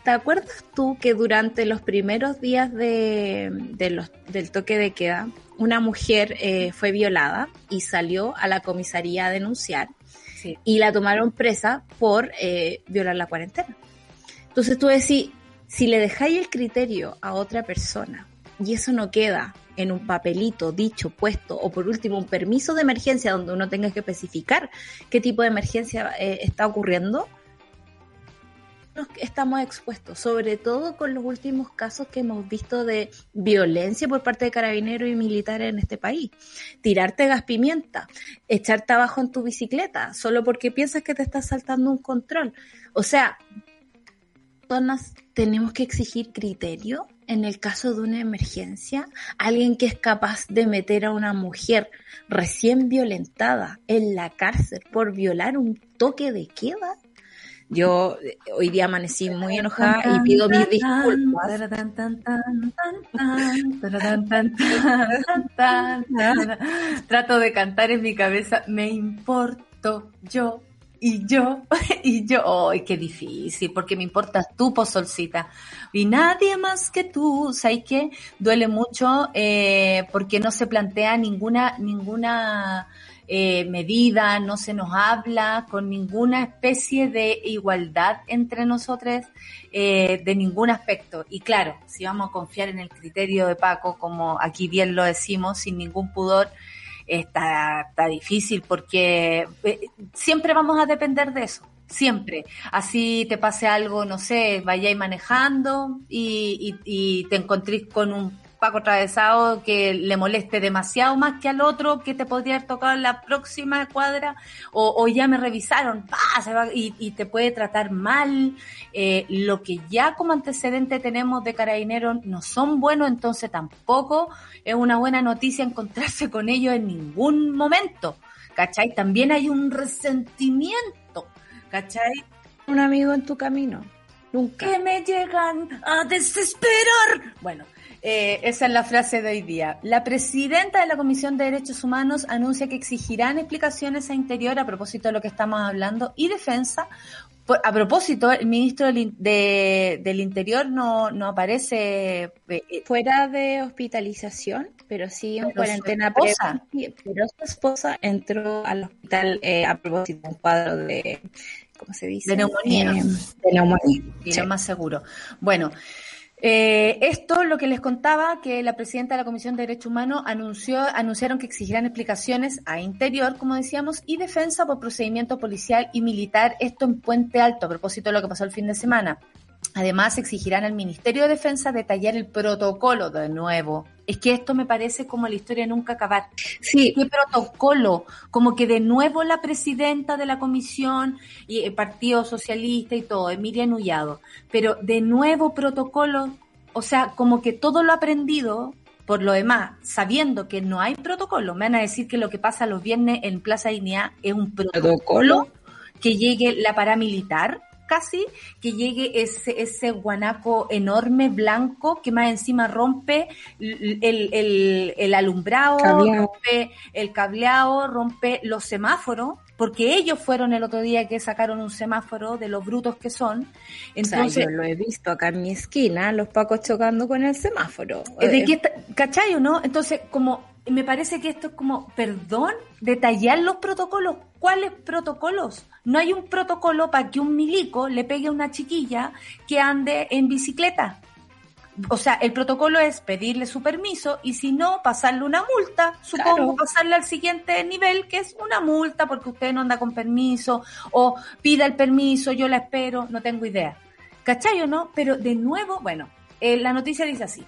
¿Te acuerdas tú que durante los primeros días de, de los, del toque de queda, una mujer eh, fue violada y salió a la comisaría a denunciar Sí. y la tomaron presa por eh, violar la cuarentena? Entonces tú decís, si le dejáis el criterio a otra persona y eso no queda en un papelito dicho, puesto, o por último un permiso de emergencia donde uno tenga que especificar qué tipo de emergencia eh, está ocurriendo, estamos expuestos, sobre todo con los últimos casos que hemos visto de violencia por parte de carabineros y militares en este país. Tirarte gas pimienta, echarte abajo en tu bicicleta, solo porque piensas que te estás saltando un control. O sea, tenemos que exigir criterio en el caso de una emergencia. Alguien que es capaz de meter a una mujer recién violentada en la cárcel por violar un toque de queda. Yo eh, hoy día amanecí muy enojada y pido mis disculpas. Trato de cantar en mi cabeza, me importo yo Y yo, y yo, ¡ay, qué difícil! Porque me importas tú, pozolcita. Y nadie más que tú. ¿Sabes qué? Duele mucho eh, porque no se plantea ninguna, ninguna eh, medida, no se nos habla con ninguna especie de igualdad entre nosotros eh, de ningún aspecto. Y claro, si vamos a confiar en el criterio de Paco, como aquí bien lo decimos, sin ningún pudor, está, está difícil porque eh, siempre vamos a depender de eso. Siempre. Así te pase algo, no sé, vayáis manejando y, y, y te encontréis con un Paco atravesado que le moleste demasiado más que al otro que te podría haber tocado en la próxima cuadra o, o ya me revisaron ¡pah! Se va, y, y, te puede tratar mal. Eh, lo que ya como antecedente tenemos de carabineros no son buenos, entonces tampoco es una buena noticia encontrarse con ellos en ningún momento. ¿Cachai? También hay un resentimiento. ¿Cachai? Un amigo en tu camino. Nunca. Que me llegan a desesperar. Bueno, eh, esa es la frase de hoy día. La presidenta de la Comisión de Derechos Humanos anuncia que exigirán explicaciones a Interior a propósito de lo que estamos hablando y Defensa. Por, a propósito, el ministro del, de, del Interior no, no aparece eh, fuera de hospitalización, pero sí en cuarentena. Pero su esposa entró al hospital eh, a propósito de un cuadro de, ¿cómo se dice? De neumonía. Eh, de neumonía. Y sí. más seguro. Bueno. Eh, esto, lo que les contaba, que la presidenta de la Comisión de Derechos Humanos anunció, anunciaron que exigirán explicaciones a Interior, como decíamos, y defensa por procedimiento policial y militar, esto en Puente Alto, a propósito de lo que pasó el fin de semana. Además, exigirán al Ministerio de Defensa detallar el protocolo de nuevo. Es que esto me parece como la historia nunca acabar. Sí. ¿Qué protocolo? Como que de nuevo la presidenta de la comisión y el Partido Socialista y todo, Emilia Nullado. Pero de nuevo protocolo, o sea, como que todo lo aprendido, por lo demás, sabiendo que no hay protocolo, me van a decir que lo que pasa los viernes en Plaza Dignidad es un protocolo, ¿Protocolo? que llegue la paramilitar casi que llegue ese, ese guanaco enorme blanco que más encima rompe el, el, el alumbrado, cableado. rompe el cableado, rompe los semáforos, porque ellos fueron el otro día que sacaron un semáforo de los brutos que son. Entonces, o sea, yo lo he visto acá en mi esquina, los pacos chocando con el semáforo. ¿De qué ¿Cachai o no? Entonces, como me parece que esto es como, perdón, detallar los protocolos. ¿Cuáles protocolos? No hay un protocolo para que un milico le pegue a una chiquilla que ande en bicicleta. O sea, el protocolo es pedirle su permiso y si no, pasarle una multa, supongo, claro. pasarle al siguiente nivel, que es una multa porque usted no anda con permiso o pida el permiso, yo la espero, no tengo idea. ¿Cachai o no? Pero de nuevo, bueno, eh, la noticia dice así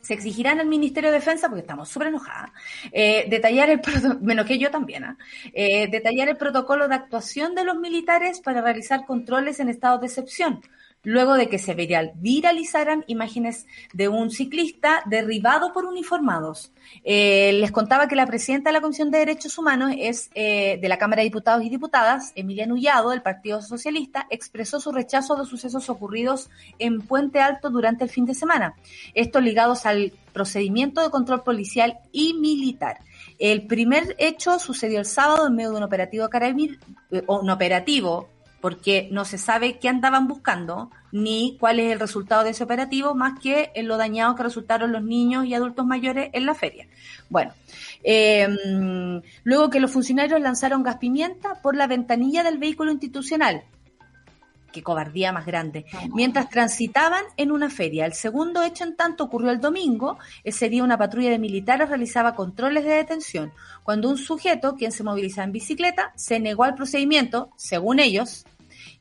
se exigirán al Ministerio de Defensa, porque estamos súper enojadas, eh, detallar el menos que yo también, ¿eh? Eh, detallar el protocolo de actuación de los militares para realizar controles en estado de excepción, luego de que se viralizaran imágenes de un ciclista derribado por uniformados. Eh, les contaba que la presidenta de la Comisión de Derechos Humanos es eh, de la Cámara de Diputados y Diputadas, Emilia Nullado, del Partido Socialista, expresó su rechazo a los sucesos ocurridos en Puente Alto durante el fin de semana. Estos ligados al procedimiento de control policial y militar. El primer hecho sucedió el sábado en medio de un operativo carabinero, un operativo porque no se sabe qué andaban buscando ni cuál es el resultado de ese operativo, más que en lo dañado que resultaron los niños y adultos mayores en la feria. Bueno, eh, luego que los funcionarios lanzaron gas pimienta por la ventanilla del vehículo institucional, qué cobardía más grande, mientras transitaban en una feria. El segundo hecho, en tanto, ocurrió el domingo. Ese día una patrulla de militares realizaba controles de detención, cuando un sujeto, quien se movilizaba en bicicleta, se negó al procedimiento, según ellos,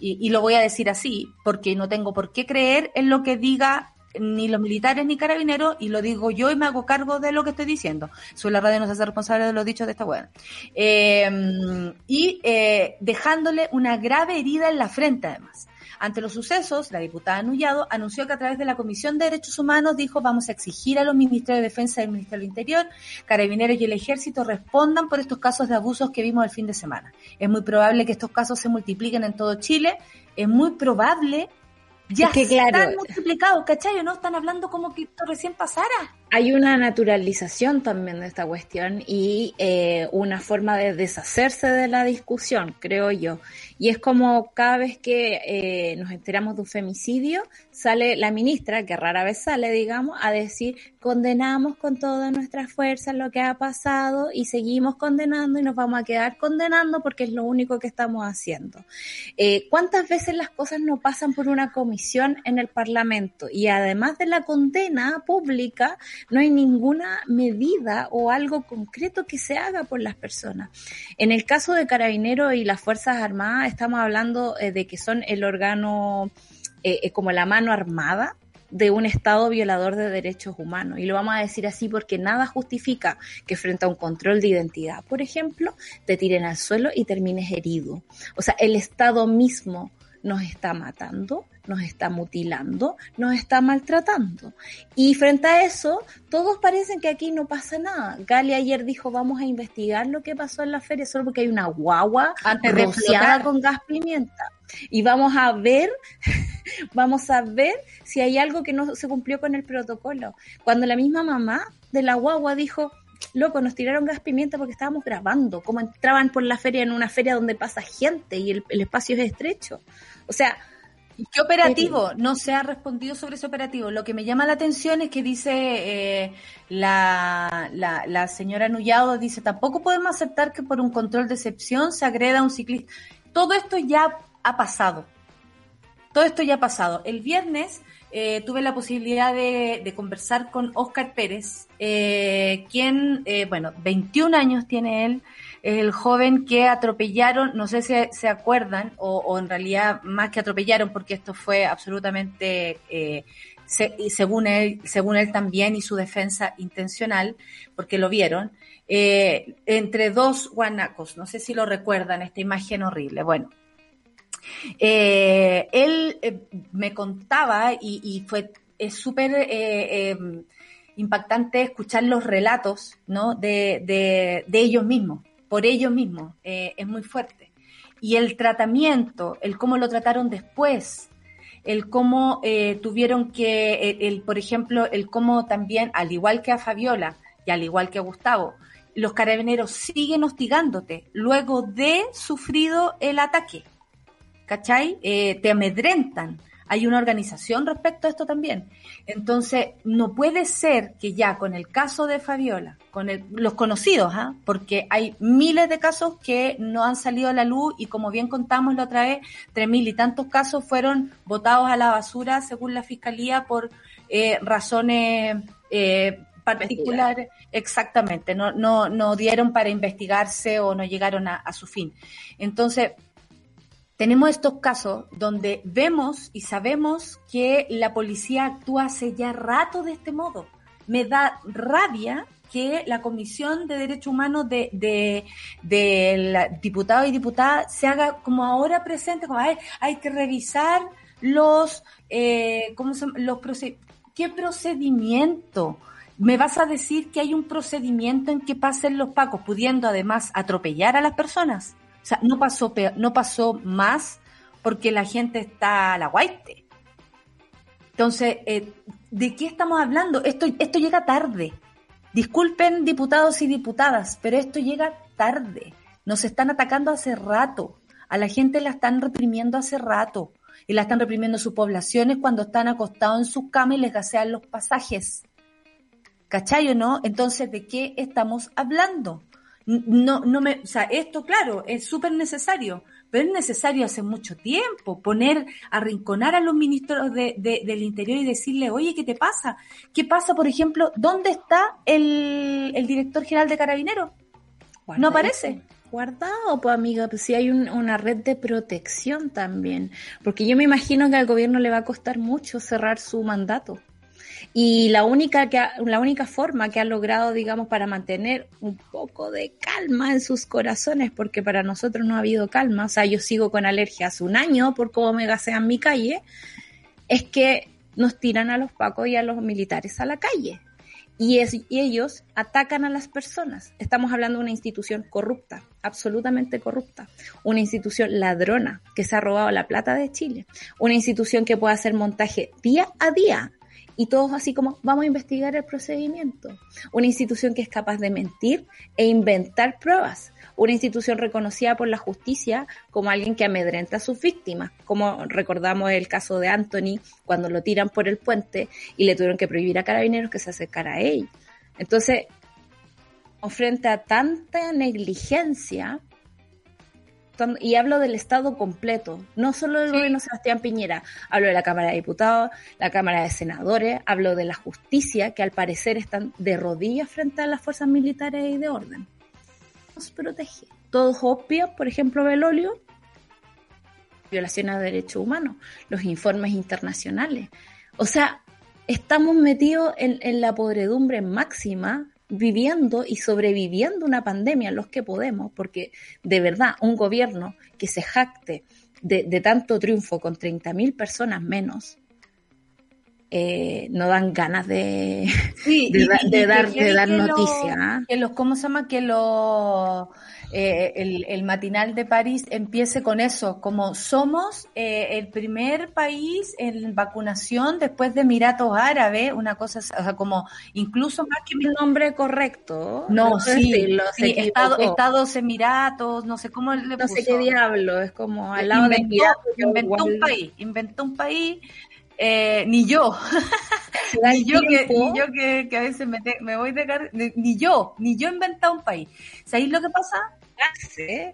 y, lo voy a decir así, porque no tengo por qué creer en lo que diga ni los militares ni carabineros, y lo digo yo y me hago cargo de lo que estoy diciendo. Soy la radio no se hace responsable de los dichos de esta buena. Eh, y eh, dejándole una grave herida en la frente, además. Ante los sucesos, la diputada Nullado anunció que a través de la Comisión de Derechos Humanos dijo vamos a exigir a los ministerios de Defensa y del Ministerio del Interior, Carabineros y el Ejército respondan por estos casos de abusos que vimos el fin de semana. Es muy probable que estos casos se multipliquen en todo Chile. Es muy probable ya es que, claro, están multiplicados, ¿cachai? ¿No? Están hablando como que esto recién pasara. Hay una naturalización también de esta cuestión y eh, una forma de deshacerse de la discusión, creo yo. Y es como cada vez que eh, nos enteramos de un femicidio, sale la ministra, que rara vez sale, digamos, a decir, condenamos con todas nuestras fuerzas lo que ha pasado y seguimos condenando y nos vamos a quedar condenando porque es lo único que estamos haciendo. Eh, ¿Cuántas veces las cosas no pasan por una comisión en el Parlamento? Y además de la condena pública, no hay ninguna medida o algo concreto que se haga por las personas. En el caso de Carabineros y las Fuerzas Armadas, estamos hablando eh, de que son el órgano eh, eh, como la mano armada de un Estado violador de derechos humanos. Y lo vamos a decir así porque nada justifica que frente a un control de identidad, por ejemplo, te tiren al suelo y termines herido. O sea, el Estado mismo nos está matando, nos está mutilando, nos está maltratando. Y frente a eso, todos parecen que aquí no pasa nada. Gali ayer dijo, vamos a investigar lo que pasó en la feria solo porque hay una guagua rociada con gas pimienta. Y vamos a ver, vamos a ver si hay algo que no se cumplió con el protocolo. Cuando la misma mamá de la guagua dijo, loco, nos tiraron gas pimienta porque estábamos grabando, como entraban por la feria en una feria donde pasa gente y el, el espacio es estrecho. O sea, ¿Qué operativo? No se ha respondido sobre ese operativo. Lo que me llama la atención es que dice eh, la, la, la, señora Nullado, dice, tampoco podemos aceptar que por un control de excepción se agreda a un ciclista. Todo esto ya ha pasado. Todo esto ya ha pasado. El viernes eh, tuve la posibilidad de, de, conversar con Oscar Pérez, eh, quien, eh, bueno, 21 años tiene él, el joven que atropellaron, no sé si se acuerdan, o, en realidad más que atropellaron, porque esto fue absolutamente, eh, se, según, él, según él también y su defensa intencional, porque lo vieron, eh, entre dos guanacos, no sé si lo recuerdan, esta imagen horrible. Bueno, eh, él me contaba y, fue súper eh, impactante escuchar los relatos ¿no? de ellos mismos por ellos mismos, eh, es muy fuerte. Y el tratamiento, el cómo lo trataron después, el cómo eh, tuvieron que, el, el, por ejemplo, el cómo también, al igual que a Fabiola y al igual que a Gustavo, los carabineros siguen hostigándote luego de sufrido el ataque. ¿Cachai? Eh, te amedrentan hay una organización respecto a esto también. Entonces, no puede ser que ya con el caso de Fabiola, con el, los conocidos, ¿ah? porque hay miles de casos que no han salido a la luz y como bien contamos la otra vez, tres mil y tantos casos fueron votados a la basura según la fiscalía por eh, razones eh, particulares. Exactamente, no, no, no dieron para investigarse o no llegaron a, a su fin. Entonces, tenemos estos casos donde vemos y sabemos que la policía actúa hace ya rato de este modo. Me da rabia que la Comisión de Derechos Humanos de, de, de diputados y diputadas se haga como ahora presente, como hay, hay que revisar los, eh, ¿cómo se, los proced ¿qué procedimiento? ¿Me vas a decir que hay un procedimiento en que pasen los pacos, pudiendo además atropellar a las personas? O sea, no pasó, peor, no pasó más porque la gente está a la guaite. Entonces, eh, ¿de qué estamos hablando? Esto, esto llega tarde. Disculpen diputados y diputadas, pero esto llega tarde. Nos están atacando hace rato. A la gente la están reprimiendo hace rato. Y la están reprimiendo sus poblaciones cuando están acostados en sus camas y les gasean los pasajes. ¿Cachai o no? Entonces, ¿de qué estamos hablando? No, no me, o sea, esto claro, es súper necesario, pero es necesario hace mucho tiempo poner, arrinconar a los ministros de, de, del Interior y decirle, oye, ¿qué te pasa? ¿Qué pasa, por ejemplo, dónde está el, el director general de Carabineros? No aparece. Guardado, pues amiga, pues sí hay un, una red de protección también, porque yo me imagino que al gobierno le va a costar mucho cerrar su mandato. Y la única, que ha, la única forma que ha logrado, digamos, para mantener un poco de calma en sus corazones, porque para nosotros no ha habido calma, o sea, yo sigo con alergia hace un año por cómo me gasean mi calle, es que nos tiran a los pacos y a los militares a la calle. Y, y ellos atacan a las personas. Estamos hablando de una institución corrupta, absolutamente corrupta. Una institución ladrona que se ha robado la plata de Chile. Una institución que puede hacer montaje día a día Y todos así como, vamos a investigar el procedimiento. Una institución que es capaz de mentir e inventar pruebas. Una institución reconocida por la justicia como alguien que amedrenta a sus víctimas, como recordamos el caso de Anthony cuando lo tiran por el puente y le tuvieron que prohibir a carabineros que se acercara a él. Entonces, frente a tanta negligencia, y hablo del Estado completo, no solo del gobierno Sebastián Piñera, hablo de la Cámara de Diputados, la Cámara de Senadores, hablo de la justicia, que al parecer están de rodillas frente a las fuerzas militares y de orden. Nos protege. Todos obvios, por ejemplo, Belolio, violaciones de derechos humanos, los informes internacionales. O sea, estamos metidos en, en la podredumbre máxima viviendo y sobreviviendo una pandemia los que podemos, porque de verdad un gobierno que se jacte de, tanto triunfo con 30.000 personas menos, eh, no dan ganas de, de, dar, de dar noticias. ¿ah? Que los, ¿Cómo se llama? Que los eh, el, el, matinal de París empiece con eso, como somos eh, el primer país en vacunación después de Emiratos Árabes, una cosa, o sea, como incluso más que mi nombre correcto. No, sí, Estados Emiratos, no sé cómo le No sé qué diablo, es como al lado inventó, de Inventó un país, inventó un país eh, ni yo, ni, yo que, ni yo que, que a veces me, me voy de ni yo, ni yo he inventado un país. ¿Sabéis lo que pasa?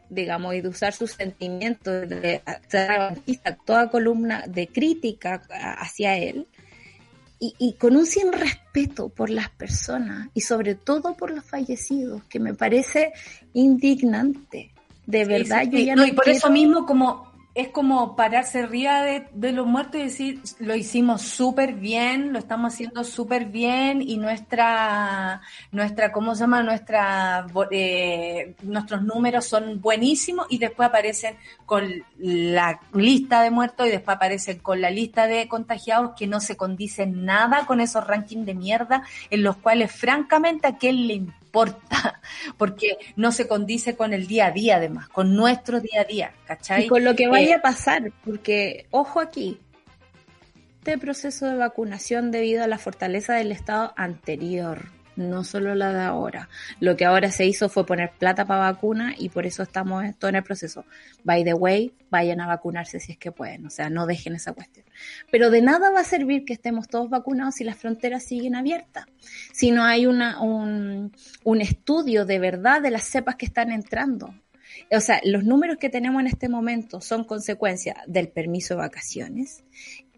digamos, y de usar sus sentimientos, de ser toda columna de crítica hacia él, y, con un sin respeto por las personas y sobre todo por los fallecidos, que me parece indignante. De verdad, yo ya no. y por eso mismo, como es como pararse arriba de, los muertos y decir, lo hicimos súper bien, lo estamos haciendo súper bien y nuestra, nuestra, ¿cómo se llama? Nuestra, eh, nuestros números son buenísimos y después aparecen con la lista de muertos y después aparecen con la lista de contagiados que no se condicen nada con esos rankings de mierda en los cuales francamente a quién le importa, porque no se condice con el día a día además, con nuestro día a día, ¿cachai? Y con lo que vaya eh, a pasar, porque, ojo aquí, este proceso de vacunación debido a la fortaleza del Estado anterior, no solo la de ahora. Lo que ahora se hizo fue poner plata para vacuna y por eso estamos todo en el proceso. By the way, vayan a vacunarse si es que pueden, o sea, no dejen esa cuestión. Pero de nada va a servir que estemos todos vacunados si las fronteras siguen abiertas, si no hay una, un, un estudio de verdad de las cepas que están entrando. O sea, los números que tenemos en este momento son consecuencia del permiso de vacaciones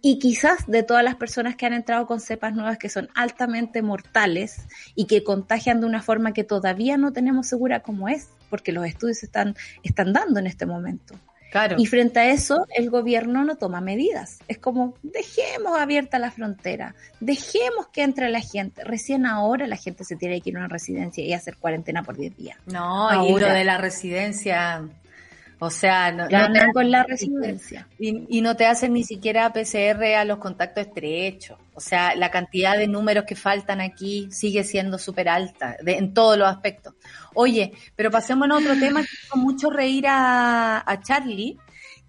y quizás de todas las personas que han entrado con cepas nuevas que son altamente mortales y que contagian de una forma que todavía no tenemos segura cómo es, porque los estudios están, están dando en este momento. Claro. Y frente a eso, el gobierno no toma medidas. Es como, dejemos abierta la frontera, dejemos que entre la gente. Recién ahora la gente se tiene que ir a una residencia y hacer cuarentena por 10 días. No, y lo de la residencia, o sea, no, con la residencia. Y, no te hacen ni siquiera PCR a los contactos estrechos. O sea, la cantidad de números que faltan aquí sigue siendo súper alta en todos los aspectos. Oye, pero pasemos a otro tema que hizo mucho reír a, Charlie,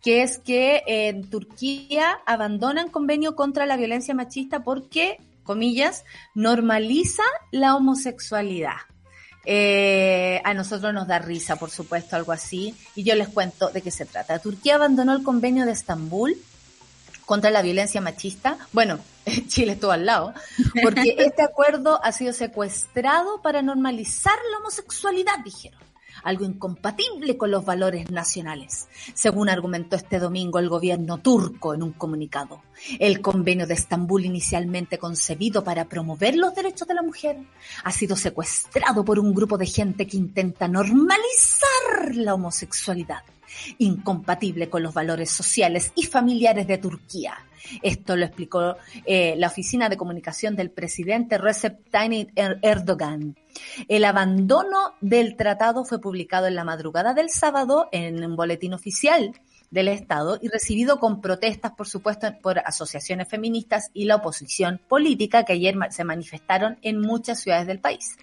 que es que en Turquía abandonan convenio contra la violencia machista porque, comillas, normaliza la homosexualidad. Eh, a nosotros nos da risa, por supuesto, algo así. Y yo les cuento de qué se trata. Turquía abandonó el convenio de Estambul contra la violencia machista. Bueno, Chile estuvo al lado, porque este acuerdo ha sido secuestrado para normalizar la homosexualidad, dijeron algo incompatible con los valores nacionales, según argumentó este domingo el gobierno turco en un comunicado. El convenio de Estambul, inicialmente concebido para promover los derechos de la mujer, ha sido secuestrado por un grupo de gente que intenta normalizar la homosexualidad incompatible con los valores sociales y familiares de Turquía. Esto lo explicó eh, la oficina de comunicación del presidente Recep Tayyip er-, Erdogan. El abandono del tratado fue publicado en la madrugada del sábado en un boletín oficial del Estado y recibido con protestas, por supuesto, por asociaciones feministas y la oposición política que ayer se manifestaron en muchas ciudades del país.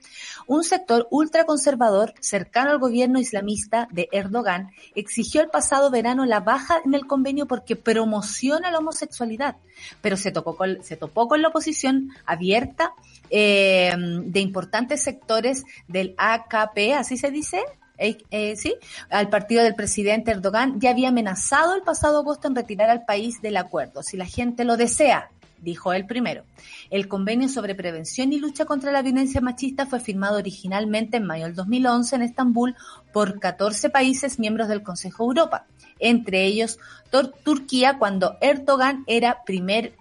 Un sector ultraconservador cercano al gobierno islamista de Erdogan exigió el pasado verano la baja en el convenio porque promociona la homosexualidad, pero se, tocó con, se topó con la oposición abierta eh, de importantes sectores del AKP, así se dice, eh, eh, sí, al partido del presidente Erdogan, ya había amenazado el pasado agosto en retirar al país del acuerdo, si la gente lo desea, dijo él primero. El convenio sobre prevención y lucha contra la violencia machista fue firmado originalmente en mayo del 2011 en Estambul por 14 países miembros del Consejo Europa, entre ellos Turquía cuando Erdogan era primer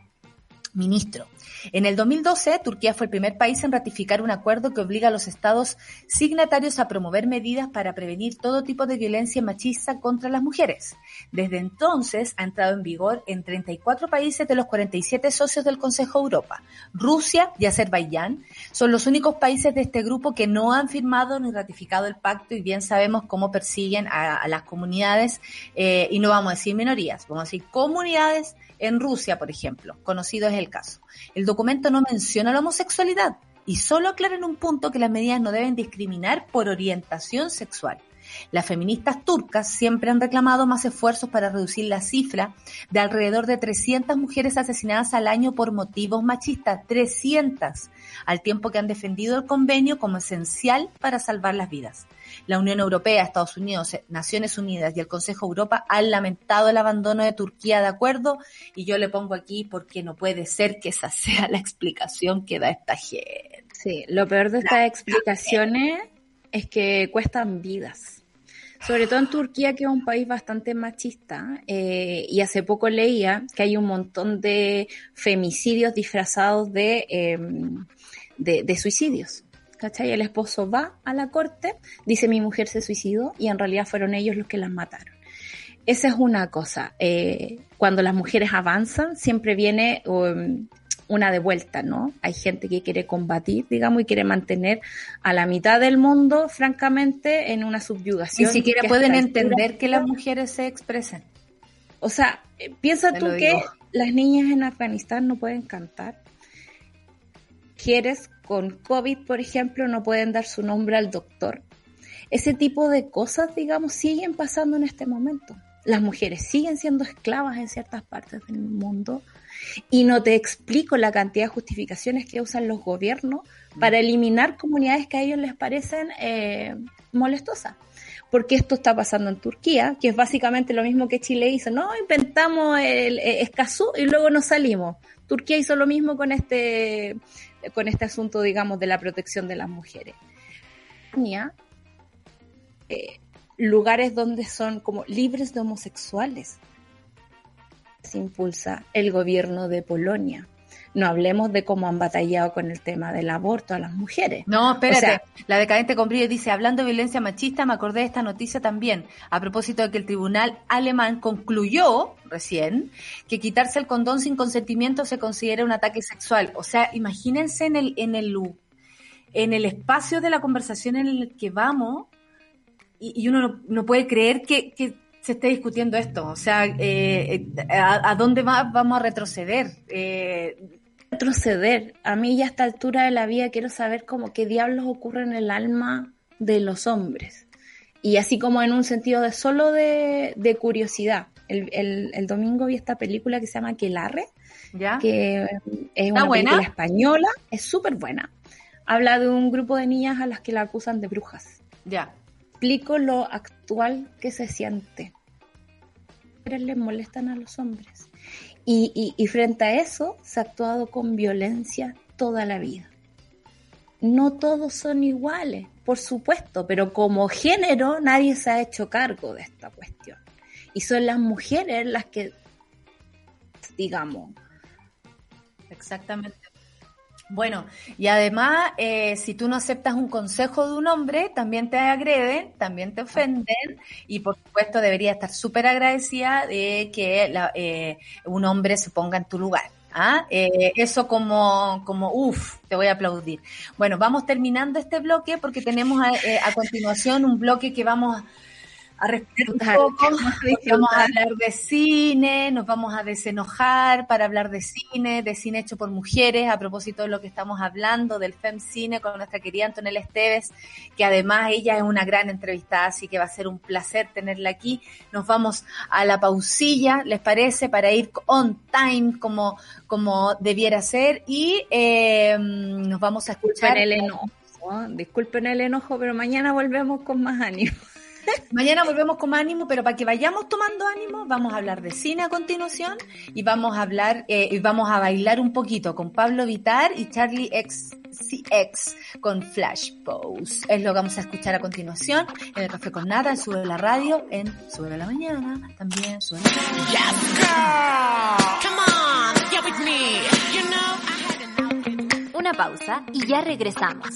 ministro. En el 2012, Turquía fue el primer país en ratificar un acuerdo que obliga a los estados signatarios a promover medidas para prevenir todo tipo de violencia machista contra las mujeres. Desde entonces ha entrado en vigor en 34 países de los 47 socios del Consejo Europa. Rusia y Azerbaiyán son los únicos países de este grupo que no han firmado ni ratificado el pacto y bien sabemos cómo persiguen a, las comunidades eh, y no vamos a decir minorías, vamos a decir comunidades en Rusia, por ejemplo, conocido es el caso. Documento no menciona la homosexualidad y solo aclara en un punto que las medidas no deben discriminar por orientación sexual. Las feministas turcas siempre han reclamado más esfuerzos para reducir la cifra de alrededor de 300 mujeres asesinadas al año por motivos machistas. 300, al tiempo que han defendido el convenio como esencial para salvar las vidas. La Unión Europea, Estados Unidos, Naciones Unidas y el Consejo de Europa han lamentado el abandono de Turquía de acuerdo y yo le pongo aquí porque no puede ser que esa sea la explicación que da esta gente. Sí, lo peor de estas explicaciones es que cuestan vidas sobre todo en Turquía, que es un país bastante machista, eh, y hace poco leía que hay un montón de femicidios disfrazados de, em, de, suicidios. ¿Cachai? El esposo va a la corte, dice mi mujer se suicidó y en realidad fueron ellos los que las mataron. Esa es una cosa. Eh, cuando las mujeres avanzan, siempre viene um, una de vuelta, ¿no? Hay gente que quiere combatir, digamos, y quiere mantener a la mitad del mundo, francamente, en una subyugación. Ni siquiera pueden entender que las mujeres se expresen. O sea, eh, piensa tú que las niñas en Afganistán no pueden cantar. Quieres con COVID, por ejemplo, no pueden dar su nombre al doctor. Ese tipo de cosas, digamos, siguen pasando en este momento. Las mujeres siguen siendo esclavas en ciertas partes del mundo y no te explico la cantidad de justificaciones que usan los gobiernos para eliminar comunidades que a ellos les parecen eh, molestosas. Porque esto está pasando en Turquía, que es básicamente lo mismo que Chile hizo. No, inventamos el, Escazú y luego nos salimos. Turquía hizo lo mismo con este, con este asunto, digamos, de la protección de las mujeres. Eh, lugares donde son como libres de homosexuales se impulsa el gobierno de Polonia. No hablemos de cómo han batallado con el tema del aborto a las mujeres. No, espérate. la decadente con dice, hablando de violencia machista, me acordé de esta noticia también, a propósito de que el tribunal alemán concluyó recién que quitarse el condón sin consentimiento se considera un ataque sexual. O sea, imagínense en el, en el, en el espacio de la conversación en el que vamos y, uno no, puede creer que se esté discutiendo esto. O sea, eh, eh, ¿a, dónde vamos a retroceder? Eh, retroceder. A mí ya a esta altura de la vida quiero saber cómo qué diablos ocurre en el alma de los hombres. Y así como en un sentido de solo de, curiosidad. El, domingo vi esta película que se llama Quelarre, ¿Ya? que es una película española, es súper buena. Habla de un grupo de niñas a las que la acusan de brujas. Ya. Explico lo actual que se siente le molestan a los hombres. Y, frente a eso se ha actuado con violencia toda la vida. No todos son iguales, por supuesto, pero como género nadie se ha hecho cargo de esta cuestión. Y son las mujeres las que, digamos. Exactamente. Bueno, y además, eh, si tú no aceptas un consejo de un hombre, también te agreden, también te ofenden, y por supuesto debería estar súper agradecida de que eh, un hombre se ponga en tu lugar. ¿Ah? Eh, eso como, como, uff, te voy a aplaudir. Bueno, vamos terminando este bloque porque tenemos a, a continuación un bloque que vamos a respirar un poco. Vamos a hablar de cine, nos vamos a desenojar para hablar de cine, de cine hecho por mujeres, a propósito de lo que estamos hablando, del FEM Cine con nuestra querida Antonella Esteves, que además ella es una gran entrevistada, así que va a ser un placer tenerla aquí. Nos vamos a la pausilla, ¿les parece? Para ir on time como, como debiera ser y eh, nos vamos a escuchar. Disculpen el enojo. Disculpen el enojo, pero mañana volvemos con más ánimo. Mañana volvemos con más ánimo, pero para que vayamos tomando ánimo, vamos a hablar de cine a continuación y vamos a hablar eh, y vamos a bailar un poquito con Pablo Vitar y Charlie XCX con Flash Pose. Es lo que vamos a escuchar a continuación en el Café con Nada, en Sube la Radio, en Sube la Mañana, también Sube la. Yes, girl. Come on, get with me. You know I had enough. Una pausa y ya regresamos.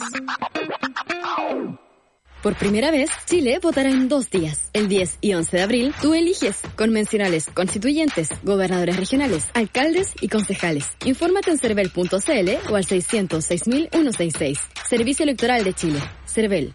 Por primera vez, Chile votará en dos días. El 10 y 11 de abril, tú eliges convencionales, constituyentes, gobernadores regionales, alcaldes y concejales. Infórmate en cervel.cl o al 606.166. Servicio Electoral de Chile. Cervel.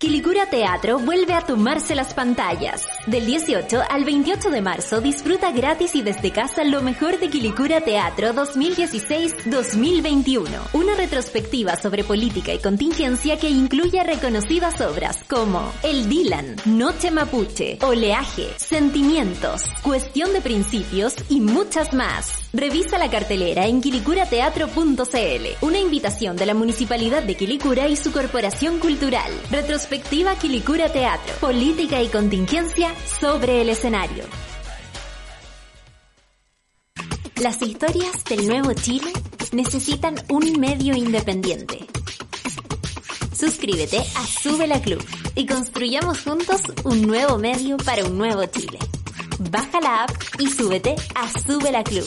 Quilicura Teatro vuelve a tomarse las pantallas. Del 18 al 28 de marzo disfruta gratis y desde casa lo mejor de Quilicura Teatro 2016-2021. Una retrospectiva sobre política y contingencia que incluye reconocidas obras como El Dylan, Noche Mapuche, Oleaje, Sentimientos, Cuestión de Principios y muchas más. Revisa la cartelera en quilicurateatro.cl. Una invitación de la Municipalidad de Quilicura y su Corporación Cultural. Retrospectiva Quilicura Teatro. Política y contingencia sobre el escenario. Las historias del nuevo Chile necesitan un medio independiente. Suscríbete a Sube la Club y construyamos juntos un nuevo medio para un nuevo Chile. Baja la app y súbete a Sube la Club.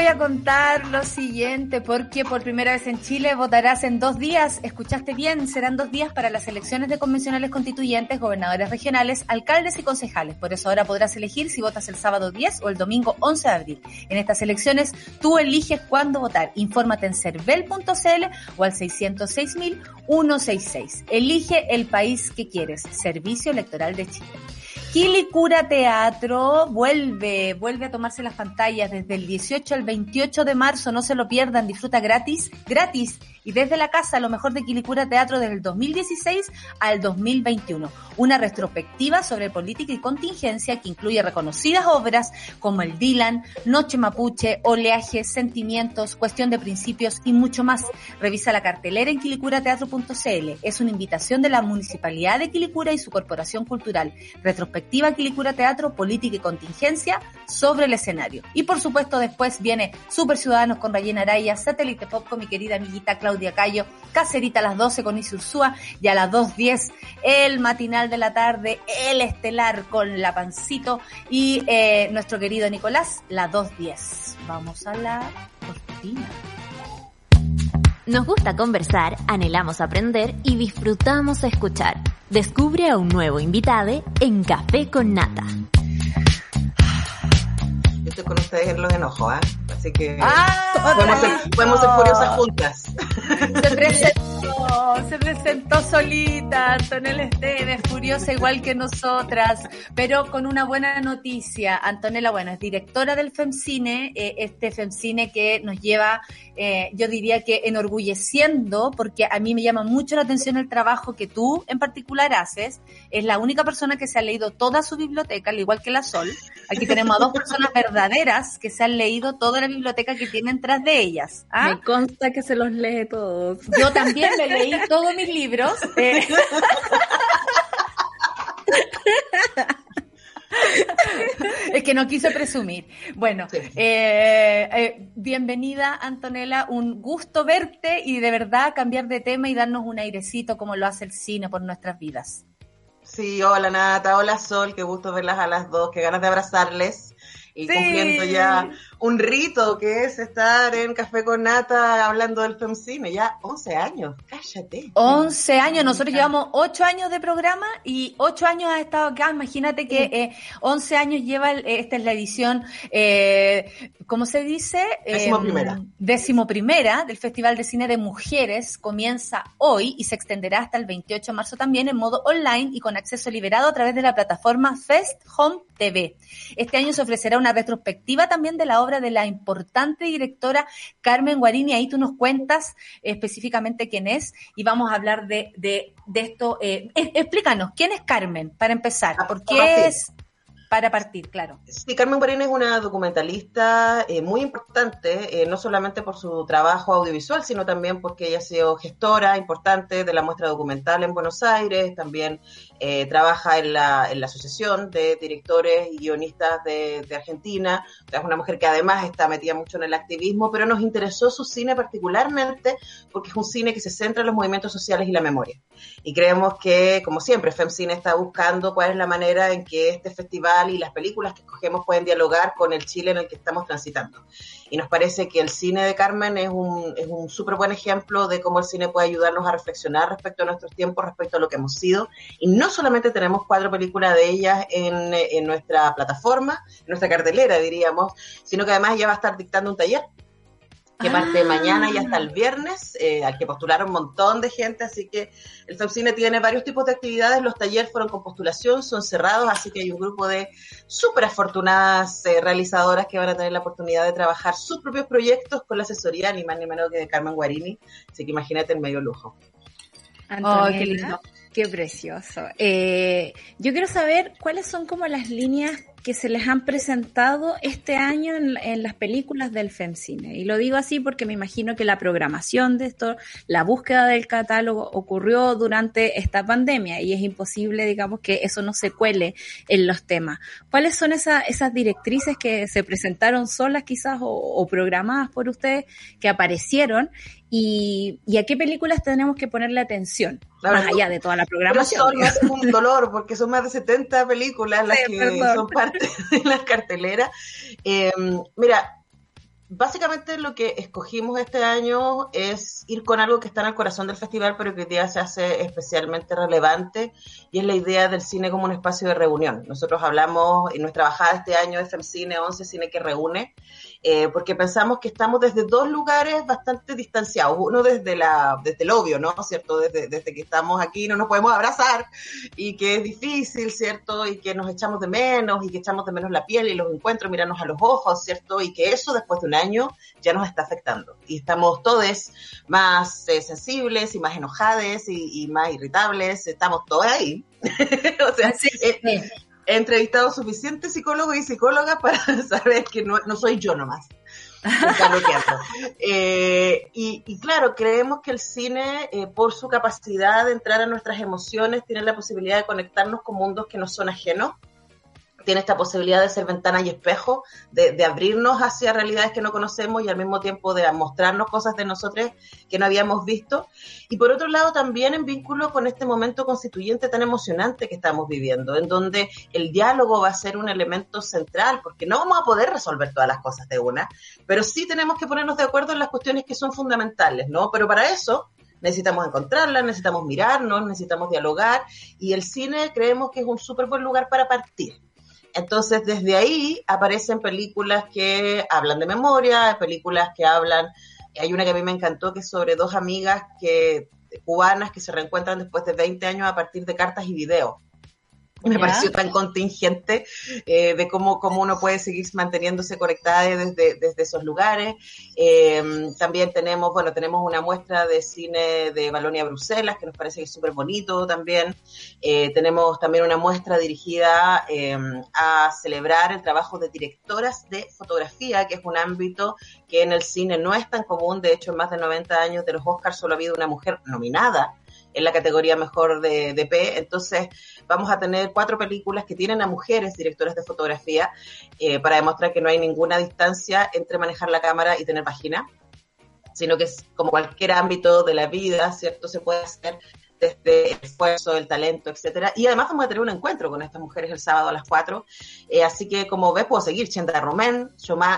Voy a contar lo siguiente, porque por primera vez en Chile votarás en dos días. Escuchaste bien, serán dos días para las elecciones de convencionales constituyentes, gobernadores regionales, alcaldes y concejales. Por eso ahora podrás elegir si votas el sábado 10 o el domingo 11 de abril. En estas elecciones tú eliges cuándo votar. Infórmate en cervel.cl o al 606.166. Elige el país que quieres. Servicio Electoral de Chile. Quilicura Teatro vuelve, vuelve a tomarse las pantallas desde el 18 al 28 de marzo, no se lo pierdan, disfruta gratis, gratis y desde la casa lo mejor de Quilicura Teatro desde el 2016 al 2021. Una retrospectiva sobre política y contingencia que incluye reconocidas obras como El Dylan, Noche Mapuche, Oleaje, Sentimientos, Cuestión de Principios y mucho más. Revisa la cartelera en quilicurateatro.cl. Es una invitación de la Municipalidad de Quilicura y su Corporación Cultural. Retrospectiva Quilicura Teatro, Política y Contingencia sobre el escenario. Y por supuesto después viene Super Ciudadanos con Rayena Araya, Satélite Pop con mi querida amiguita Claudia Cayo, Cacerita a las 12 con Isursúa y a las 2.10 el matinal de la tarde, el estelar con La Pancito y eh, nuestro querido Nicolás, las 2.10. Vamos a la cortina. Nos gusta conversar, anhelamos aprender y disfrutamos escuchar. Descubre a un nuevo invitado en Café con Nata. Yo estoy con ustedes en los enojos, ¿ah? Así que ¡Ah! podemos, ser, podemos ser furiosas juntas. Se presentó, se presentó solita, Antonella Esteves, furiosa igual que nosotras, pero con una buena noticia. Antonella, bueno, es directora del FEMCINE, eh, este FEMCINE que nos lleva, eh, yo diría que enorgulleciendo, porque a mí me llama mucho la atención el trabajo que tú en particular haces. Es la única persona que se ha leído toda su biblioteca, al igual que la Sol. Aquí tenemos a dos personas verdaderas que se han leído toda la biblioteca que tienen tras de ellas. ¿ah? Me consta que se los lee todos. Yo también me leí todos mis libros. eh. es que no quise presumir. Bueno, Sí. eh, eh, bienvenida Antonella, un gusto verte y de verdad cambiar de tema y darnos un airecito como lo hace el cine por nuestras vidas. Sí, hola Nata, hola Sol, qué gusto verlas a las dos, qué ganas de abrazarles. Y Sí. cumpliendo ya un rito que es estar en Café con Nata hablando del femcine. Ya 11 años, cállate. 11 años, nosotros llevamos 8 años de programa y 8 años ha estado acá. Imagínate que eh, 11 años lleva, el- esta es la edición, eh, ¿cómo se dice? Décimo Eh, primera. décimo primera del Festival de Cine de Mujeres. Comienza hoy y se extenderá hasta el 28 de marzo también en modo online y con acceso liberado a través de la plataforma Fest Home TV. Este año se ofrecerá una retrospectiva también de la obra de la importante directora Carmen Guarini. Ahí tú nos cuentas específicamente quién es y vamos a hablar de, de, de esto. eh, eh, explícanos, ¿quién es Carmen? Para empezar, Ah, ¿por qué es? Para partir, claro. Sí, Carmen Guarín es una documentalista eh, muy importante, eh, no solamente por su trabajo audiovisual, sino también porque ella ha sido gestora importante de la muestra documental en Buenos Aires, también eh, trabaja en la, en la Asociación de Directores y Guionistas de, de Argentina, es una mujer que además está metida mucho en el activismo, pero nos interesó su cine particularmente porque es un cine que se centra en los movimientos sociales y la memoria. Y creemos que, como siempre, FemCine está buscando cuál es la manera en que este festival y las películas que escogemos pueden dialogar con el Chile en el que estamos transitando. Y nos parece que el cine de Carmen es un, es un súper buen ejemplo de cómo el cine puede ayudarnos a reflexionar respecto a nuestros tiempos, respecto a lo que hemos sido. Y no solamente tenemos cuatro películas de ellas en, en nuestra plataforma, en nuestra cartelera, diríamos, sino que además ella va a estar dictando un taller que parte mañana y hasta el viernes, eh, al que postularon un montón de gente, así que el FEMCINE tiene varios tipos de actividades, los talleres fueron con postulación, son cerrados, así que hay un grupo de súper afortunadas eh, realizadoras que van a tener la oportunidad de trabajar sus propios proyectos con la asesoría ni más ni menos que de Carmen Guarini, así que imagínate el medio lujo. Oh, qué lindo. Qué precioso. Eh, yo quiero saber cuáles son como las líneas que se les han presentado este año en, en las películas del FEMCINE. Y lo digo así porque me imagino que la programación de esto, la búsqueda del catálogo ocurrió durante esta pandemia y es imposible, digamos, que eso no se cuele en los temas. ¿Cuáles son esa- esas directrices que se presentaron solas quizás o, o programadas por ustedes que aparecieron y, y a qué películas tenemos que ponerle atención? Más allá de toda la Pero programación. son más un dolor, porque son más de 70 películas las Sí, que perdón. son parte de la cartelera. Eh, mira, básicamente lo que escogimos este año es ir con algo que está en el corazón del festival, pero que hoy día se hace especialmente relevante, y es la idea del cine como un espacio de reunión. Nosotros hablamos en nuestra bajada este año de FemCine 11 Cine que reúne, eh, porque pensamos que estamos desde dos lugares bastante distanciados. Uno desde, la, desde el obvio, ¿no? ¿Cierto? Desde, desde que estamos aquí no nos podemos abrazar y que es difícil, ¿cierto? Y que nos echamos de menos y que echamos de menos la piel y los encuentros, mirarnos a los ojos, ¿cierto? Y que eso después de un año ya nos está afectando. Y estamos todos más eh, sensibles y más enojados y, y más irritables, estamos todos ahí. o sea, eh, he entrevistado suficientes psicólogos y psicólogas para saber que no, no soy yo nomás. Eh, y, y claro, creemos que el cine, eh, por su capacidad de entrar a nuestras emociones, tiene la posibilidad de conectarnos con mundos que nos son ajenos. Tiene esta posibilidad de ser ventana y espejo, de, de abrirnos hacia realidades que no conocemos y al mismo tiempo de mostrarnos cosas de nosotros que no habíamos visto. Y por otro lado, también en vínculo con este momento constituyente tan emocionante que estamos viviendo, en donde el diálogo va a ser un elemento central, porque no vamos a poder resolver todas las cosas de una, pero sí tenemos que ponernos de acuerdo en las cuestiones que son fundamentales, ¿no? Pero para eso necesitamos encontrarlas, necesitamos mirarnos, necesitamos dialogar, y el cine creemos que es un súper buen lugar para partir. Entonces, desde ahí aparecen películas que hablan de memoria, películas que hablan, hay una que a mí me encantó que es sobre dos amigas que cubanas que se reencuentran después de 20 años a partir de cartas y videos. Me Ya. pareció tan contingente eh, de cómo, cómo uno puede seguir manteniéndose conectada desde, desde esos lugares. Eh, también tenemos, bueno, tenemos una muestra de cine de Balonia Bruselas, que nos parece que es súper bonito también. Eh, tenemos también una muestra dirigida eh, a celebrar el trabajo de directoras de fotografía, que es un ámbito que en el cine no es tan común. De hecho, en más de 90 años de los Oscars solo ha habido una mujer nominada en la categoría mejor de, de P. Entonces, vamos a tener cuatro películas que tienen a mujeres directoras de fotografía eh, para demostrar que no hay ninguna distancia entre manejar la cámara y tener vagina. sino que es como cualquier ámbito de la vida, ¿cierto? Se puede hacer desde el esfuerzo, el talento, etcétera. Y además vamos a tener un encuentro con estas mujeres el sábado a las 4. Eh, así que, como ves, puedo seguir. Chenda Román,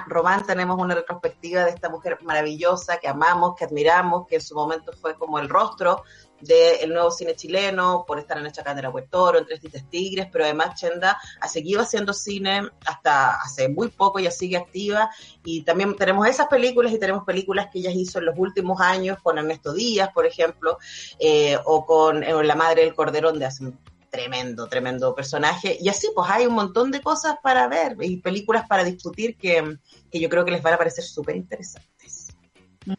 Román, tenemos una retrospectiva de esta mujer maravillosa que amamos, que admiramos, que en su momento fue como el rostro del nuevo cine chileno, por estar en el Chacán de la en Tres Dientes Tigres, pero además Chenda ha seguido haciendo cine hasta hace muy poco, ya sigue activa, y también tenemos esas películas y tenemos películas que ella hizo en los últimos años con Ernesto Díaz, por ejemplo, eh, o con eh, La Madre del Corderón de hace un tremendo, tremendo personaje. Y así, pues hay un montón de cosas para ver y películas para discutir que, que yo creo que les van a parecer súper interesantes.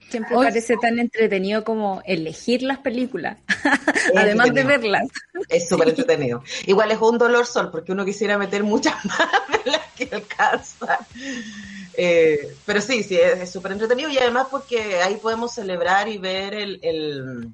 Siempre Hoy- parece tan entretenido como elegir las películas, además de verlas. Es súper entretenido. Igual es un dolor sol, porque uno quisiera meter muchas más de las que alcanza. Eh, pero sí, sí, es es súper entretenido y además porque ahí podemos celebrar y ver el, el-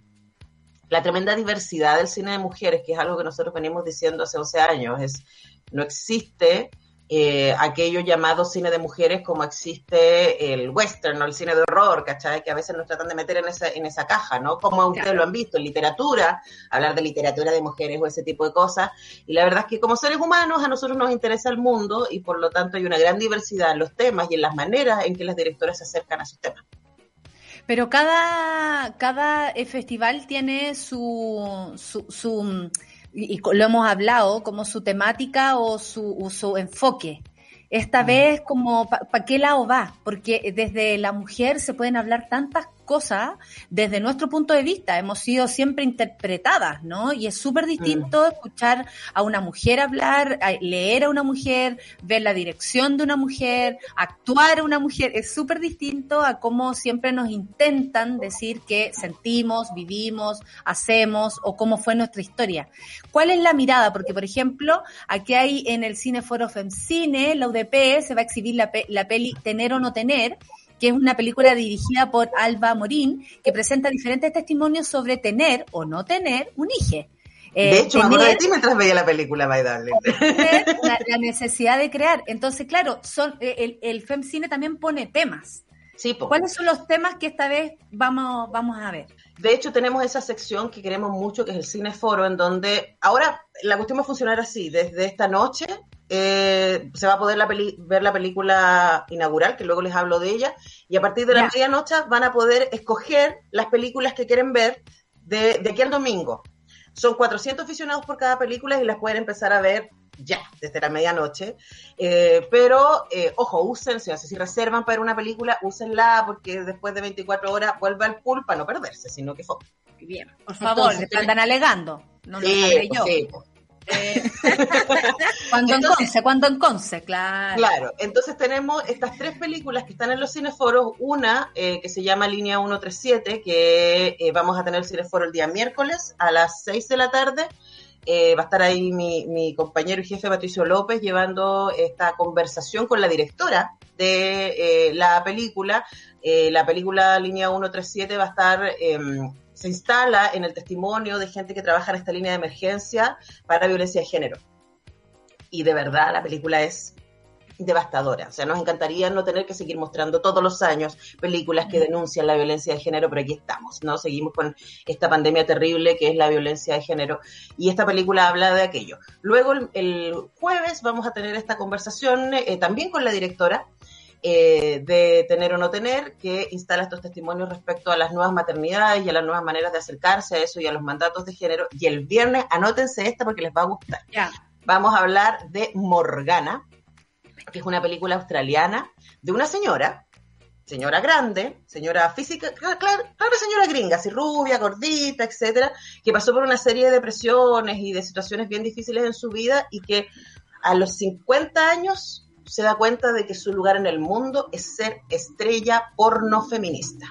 la tremenda diversidad del cine de mujeres, que es algo que nosotros venimos diciendo hace 11 años. Es, no existe eh, aquello llamado cine de mujeres como existe el western o el cine de horror, ¿cachai? Que a veces nos tratan de meter en esa, en esa caja, ¿no? Como ustedes lo han visto en literatura, hablar de literatura de mujeres o ese tipo de cosas. Y la verdad es que como seres humanos a nosotros nos interesa el mundo y por lo tanto hay una gran diversidad en los temas y en las maneras en que las directoras se acercan a sus temas. Pero cada, cada festival tiene su, su, su, y lo hemos hablado, como su temática o su, o su enfoque. Esta vez, como, ¿para qué lado va? Porque desde la mujer se pueden hablar tantas cosas desde nuestro punto de vista. Hemos sido siempre interpretadas, ¿no? Y es súper distinto escuchar a una mujer hablar, leer a una mujer, ver la dirección de una mujer, actuar a una mujer. Es súper distinto a cómo siempre nos intentan decir que sentimos, vivimos, hacemos o cómo fue nuestra historia. ¿Cuál es la mirada? Porque, por ejemplo, aquí hay en el Cine Foro Femcine, la UDP, se va a exhibir la, pe- la peli Tener o No Tener, que es una película dirigida por Alba Morín, que presenta diferentes testimonios sobre tener o no tener un hijo. Eh, de hecho, me acuerdo de tener- ti mientras veía la película, My Darling. tener la, la necesidad de crear. Entonces, claro, son eh, el, el FemCine también pone temas. Sí. ¿Cuáles son los temas que esta vez vamos, vamos a ver? De hecho, tenemos esa sección que queremos mucho, que es el Cineforo, en donde ahora la cuestión va a funcionar así. Desde esta noche eh, se va a poder la peli- ver la película inaugural, que luego les hablo de ella, y a partir de la medianoche van a poder escoger las películas que quieren ver de, de aquí al domingo. Son 400 aficionados por cada película y las pueden empezar a ver ya, desde la medianoche. Eh, pero, eh, ojo, usen, o sea, si reservan para ver una película, úsenla porque después de 24 horas vuelve al pool para no perderse, sino que fue. Bien, por favor, Entonces, le andan alegando. No lo Sí, sabré pues, yo. sí, Cuando en Conce, cuando en Conce, claro. Claro, entonces tenemos estas tres películas que están en los cineforos, una eh, que se llama Línea 137, que eh, vamos a tener el cineforo el día miércoles a las 6 de la tarde. Eh, va a estar ahí mi, mi compañero y jefe Patricio López llevando esta conversación con la directora de eh, la película. Eh, la película Línea 137 va a estar, em, se instala en el testimonio de gente que trabaja en esta línea de emergencia para violencia de género. Y de verdad la película es devastadora. O sea, nos encantaría no tener que seguir mostrando todos los años películas que denuncian la violencia de género, pero aquí estamos, ¿no? Seguimos con esta pandemia terrible que es la violencia de género y esta película habla de aquello. Luego el, jueves vamos a tener esta conversación eh, también con la directora eh, de Tener o No Tener, que instala estos testimonios respecto a las nuevas maternidades y a las nuevas maneras de acercarse a eso y a los mandatos de género. Y el viernes, anótense esta porque les va a gustar. Vamos a hablar de Morgana, que es una película australiana de una señora, señora grande, señora física, claro, señora gringa, así rubia, gordita, etcétera, que pasó por una serie de depresiones y de situaciones bien difíciles en su vida y que a los 50 años se da cuenta de que su lugar en el mundo es ser estrella porno feminista.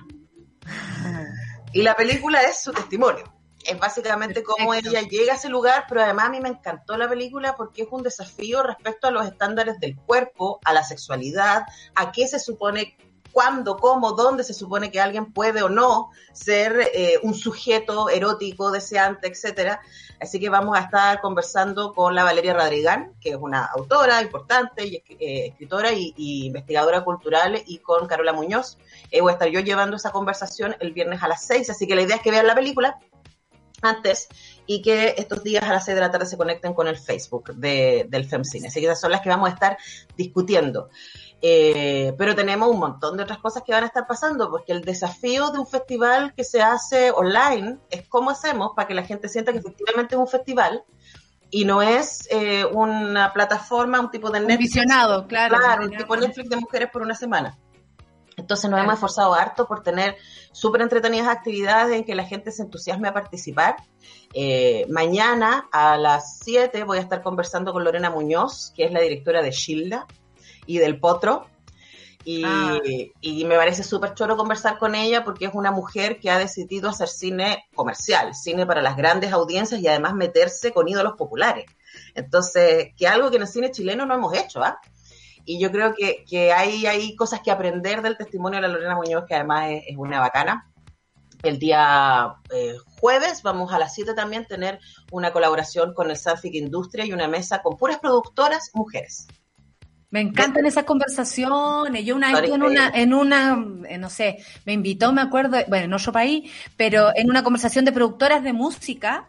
Y la película es su testimonio. Es básicamente cómo ella llega a ese lugar, pero además a mí me encantó la película porque es un desafío respecto a los estándares del cuerpo, a la sexualidad, a qué se supone, cuándo, cómo, dónde se supone que alguien puede o no ser eh, un sujeto erótico, deseante, etcétera. Así que vamos a estar conversando con la Valeria Radrigán, que es una autora importante, y, eh, escritora y, y investigadora cultural, y con Carola Muñoz. Eh, voy a estar yo llevando esa conversación el viernes a las 6, así que la idea es que vean la película antes y que estos días a las 6 de la tarde se conecten con el Facebook de, del FemCine. Así que esas son las que vamos a estar discutiendo. Eh, pero tenemos un montón de otras cosas que van a estar pasando, porque el desafío de un festival que se hace online es cómo hacemos para que la gente sienta que efectivamente es un festival y no es eh, una plataforma, un tipo de Un Netflix. visionado, claro. Claro, un tipo Netflix de mujeres por una semana. Entonces nos hemos esforzado harto por tener súper entretenidas actividades en que la gente se entusiasme a participar. Eh, mañana a las 7 voy a estar conversando con Lorena Muñoz, que es la directora de Shilda y del Potro. Y, Ah. y me parece súper choro conversar con ella porque es una mujer que ha decidido hacer cine comercial, cine para las grandes audiencias y además meterse con ídolos populares. Entonces, que algo que en el cine chileno no hemos hecho, ¿ah? Y yo creo que, que hay, hay cosas que aprender del testimonio de la Lorena Muñoz, que además es, es una bacana. El día eh, jueves vamos a las 7 también tener una colaboración con el Sanfic Industria y una mesa con puras productoras mujeres. Me encantan esas conversaciones. Yo una vez en una, en una, eh, no sé, me invitó, me acuerdo, bueno, en otro país, pero en una conversación de productoras de música,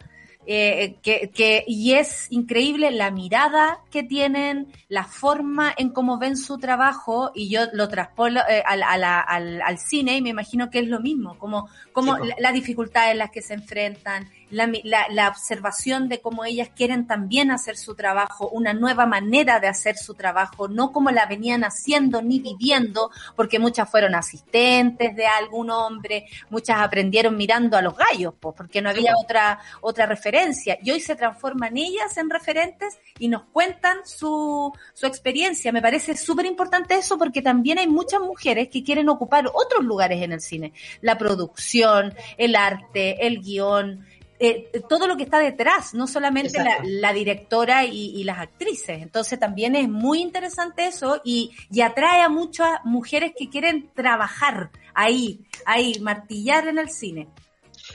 eh, que, que, y es increíble la mirada que tienen, la forma en cómo ven su trabajo, y yo lo traspolo eh, al, a la- al, al cine y me imagino que es lo mismo, como, como Sí, po. la- las dificultades en las que se enfrentan, la, la, la observación de cómo ellas quieren también hacer su trabajo, una nueva manera de hacer su trabajo, no como la venían haciendo ni viviendo, porque muchas fueron asistentes de algún hombre, muchas aprendieron mirando a los gallos, pues, porque no había otra, otra referencia. Y hoy se transforman ellas en referentes y nos cuentan su, su experiencia. Me parece súper importante eso porque también hay muchas mujeres que quieren ocupar otros lugares en el cine. La producción, el arte, el guion, eh, todo lo que está detrás, no solamente la, directora y, y las actrices. Entonces también es muy interesante eso y, y atrae a muchas mujeres que quieren trabajar ahí, ahí, martillar en el cine.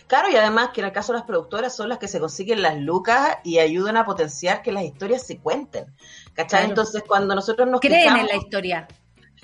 Claro, y además que en el caso de las productoras son las que se consiguen las lucas y ayudan a potenciar que las historias se cuenten. ¿Cachai? Claro. Entonces, cuando nosotros nos Creen en la historia.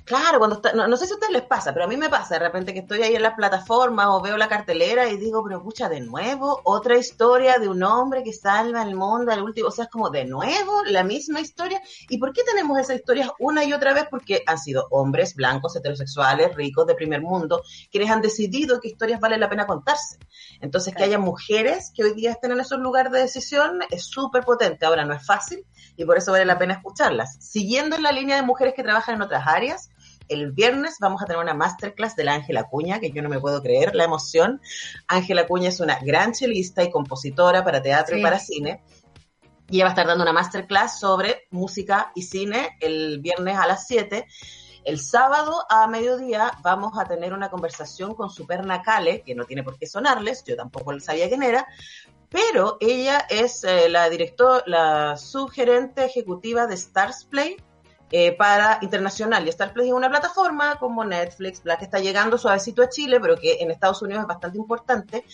Claro, cuando está, no, no sé si a ustedes les pasa, pero a mí me pasa de repente que estoy ahí en las plataformas o veo la cartelera y digo, pero pucha, de nuevo, otra historia de un hombre que salva el mundo al último, o sea, es como de nuevo la misma historia. ¿Y por qué tenemos esas historias una y otra vez? Porque han sido hombres blancos, heterosexuales, ricos, de primer mundo, quienes han decidido qué historias vale la pena contarse. Entonces, que haya mujeres que hoy día estén en esos lugares de decisión es súper potente. Ahora, no es fácil y por eso vale la pena escucharlas. Siguiendo en la línea de mujeres que trabajan en otras áreas, el viernes vamos a tener una masterclass de la Ángela Cuña, que yo no me puedo creer la emoción. Ángela Cuña es una gran chelista y compositora para teatro Sí. y para cine. Y ella va a estar dando una masterclass sobre música y cine el viernes a las 7. El sábado a mediodía vamos a tener una conversación con Superna Cale, que no tiene por qué sonarles, yo tampoco sabía quién era, pero ella es eh, la directora, la subgerente ejecutiva de Stars Play eh, para internacional. Y Stars Play es una plataforma como Netflix, la que está llegando suavecito a Chile, pero que en Estados Unidos es bastante importante.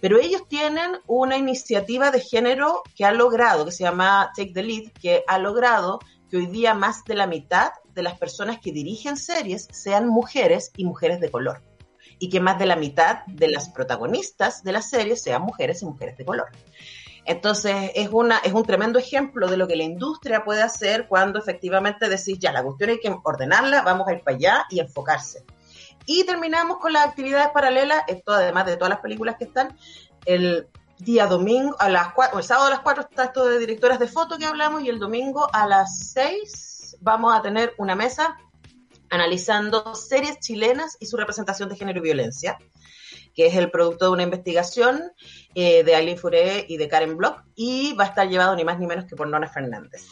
Pero ellos tienen una iniciativa de género que ha logrado, que se llama Take the Lead, que ha logrado que hoy día más de la mitad de las personas que dirigen series sean mujeres y mujeres de color y que más de la mitad de las protagonistas de las series sean mujeres y mujeres de color. Entonces, es, una, es un tremendo ejemplo de lo que la industria puede hacer cuando efectivamente decís, ya, la cuestión hay que ordenarla, vamos a ir para allá y enfocarse. Y terminamos con las actividades paralelas, esto además de todas las películas que están, el día domingo, a las cuatro, el sábado a las 4 está esto de directoras de foto que hablamos y el domingo a las 6 vamos a tener una mesa analizando series chilenas y su representación de género y violencia, que es el producto de una investigación eh, de Aileen Furé y de Karen Block, y va a estar llevado ni más ni menos que por Nona Fernández.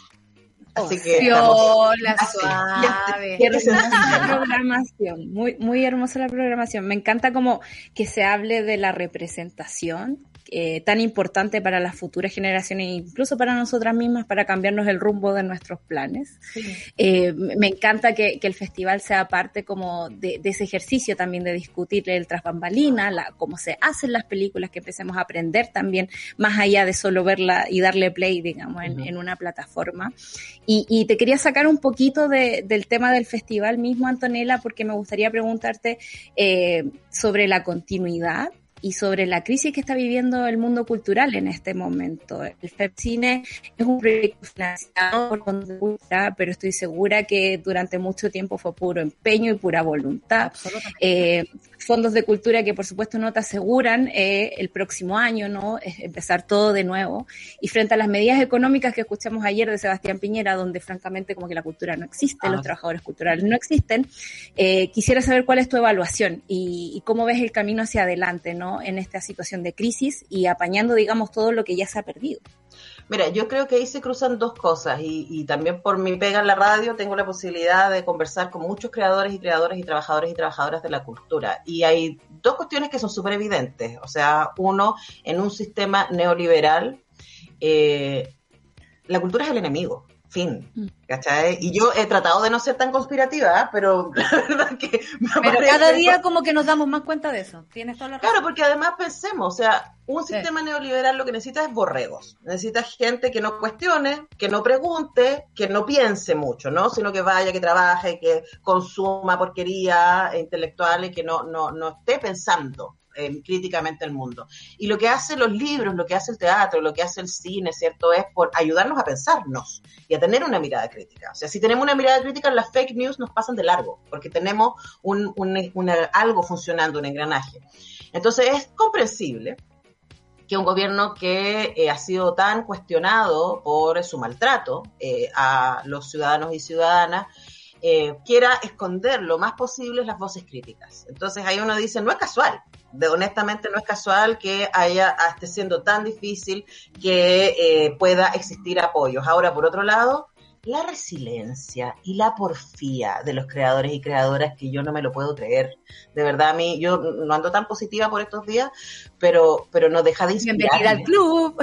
Así que estamos- Así. suave. Hermosa la programación, muy, muy hermosa la programación. Me encanta como que se hable de la representación eh, tan importante para las futuras generaciones, e incluso para nosotras mismas, para cambiarnos el rumbo de nuestros planes. Eh, me encanta que, que el festival sea parte como de, de ese ejercicio también de discutir el tras bambalina, la, cómo se hacen las películas, que empecemos a aprender también, más allá de solo verla y darle play, digamos, en, en una plataforma. Y, y te quería sacar un poquito de- del tema del festival mismo, Antonella, porque me gustaría preguntarte eh, sobre la continuidad y sobre la crisis que está viviendo el mundo cultural en este momento. El FEPCINE es un proyecto financiado por Cultura, pero estoy segura que durante mucho tiempo fue puro empeño y pura voluntad. Eh, fondos de cultura que por supuesto no te aseguran eh, el próximo año, ¿no? Es empezar todo de nuevo. Y frente a las medidas económicas que escuchamos ayer de Sebastián Piñera, donde francamente como que la cultura no existe, Ah. los trabajadores culturales no existen, eh, quisiera saber cuál es tu evaluación y, y cómo ves el camino hacia adelante, ¿no? En esta situación de crisis y apañando, digamos, todo lo que ya se ha perdido. Mira, yo creo que ahí se cruzan dos cosas y, también por mi pega en la radio tengo la posibilidad de conversar con muchos creadores y creadores y trabajadores y trabajadoras de la cultura. Y hay dos cuestiones que son súper evidentes. O sea, uno, en un sistema neoliberal, eh, la cultura es el enemigo. Fin. Mm. ¿Cachai? Y yo he tratado de no ser tan conspirativa, ¿ah? pero la verdad que me Pero parece- cada día como que nos damos más cuenta de eso. Tienes toda la razón. Claro, porque además pensemos, o sea, un Sí. sistema neoliberal lo que necesita es borregos. Necesita gente que no cuestione, que no pregunte, que no piense mucho, ¿no? Sino que vaya, que trabaje, que consuma porquería intelectual y que no, no, no esté pensando eh, críticamente el mundo. Y lo que hacen los libros, lo que hace el teatro, lo que hace el cine, ¿cierto? Es por ayudarnos a pensarnos y a tener una mirada crítica. O sea, si tenemos una mirada crítica, las fake news nos pasan de largo, porque tenemos un, un- algo funcionando, un engranaje. Entonces es comprensible que un gobierno que eh, ha sido tan cuestionado por su maltrato eh, a los ciudadanos y ciudadanas eh, quiera esconder lo más posible las voces críticas. Entonces ahí uno dice, no es casual, de, honestamente no es casual que haya esté siendo tan difícil que eh, pueda existir apoyos. Ahora, por otro lado, la resiliencia y la porfía de los creadores y creadoras que yo no me lo puedo creer. De verdad, a mí, yo no ando tan positiva por estos días, pero, pero no deja de inspirarme. Bienvenida al club.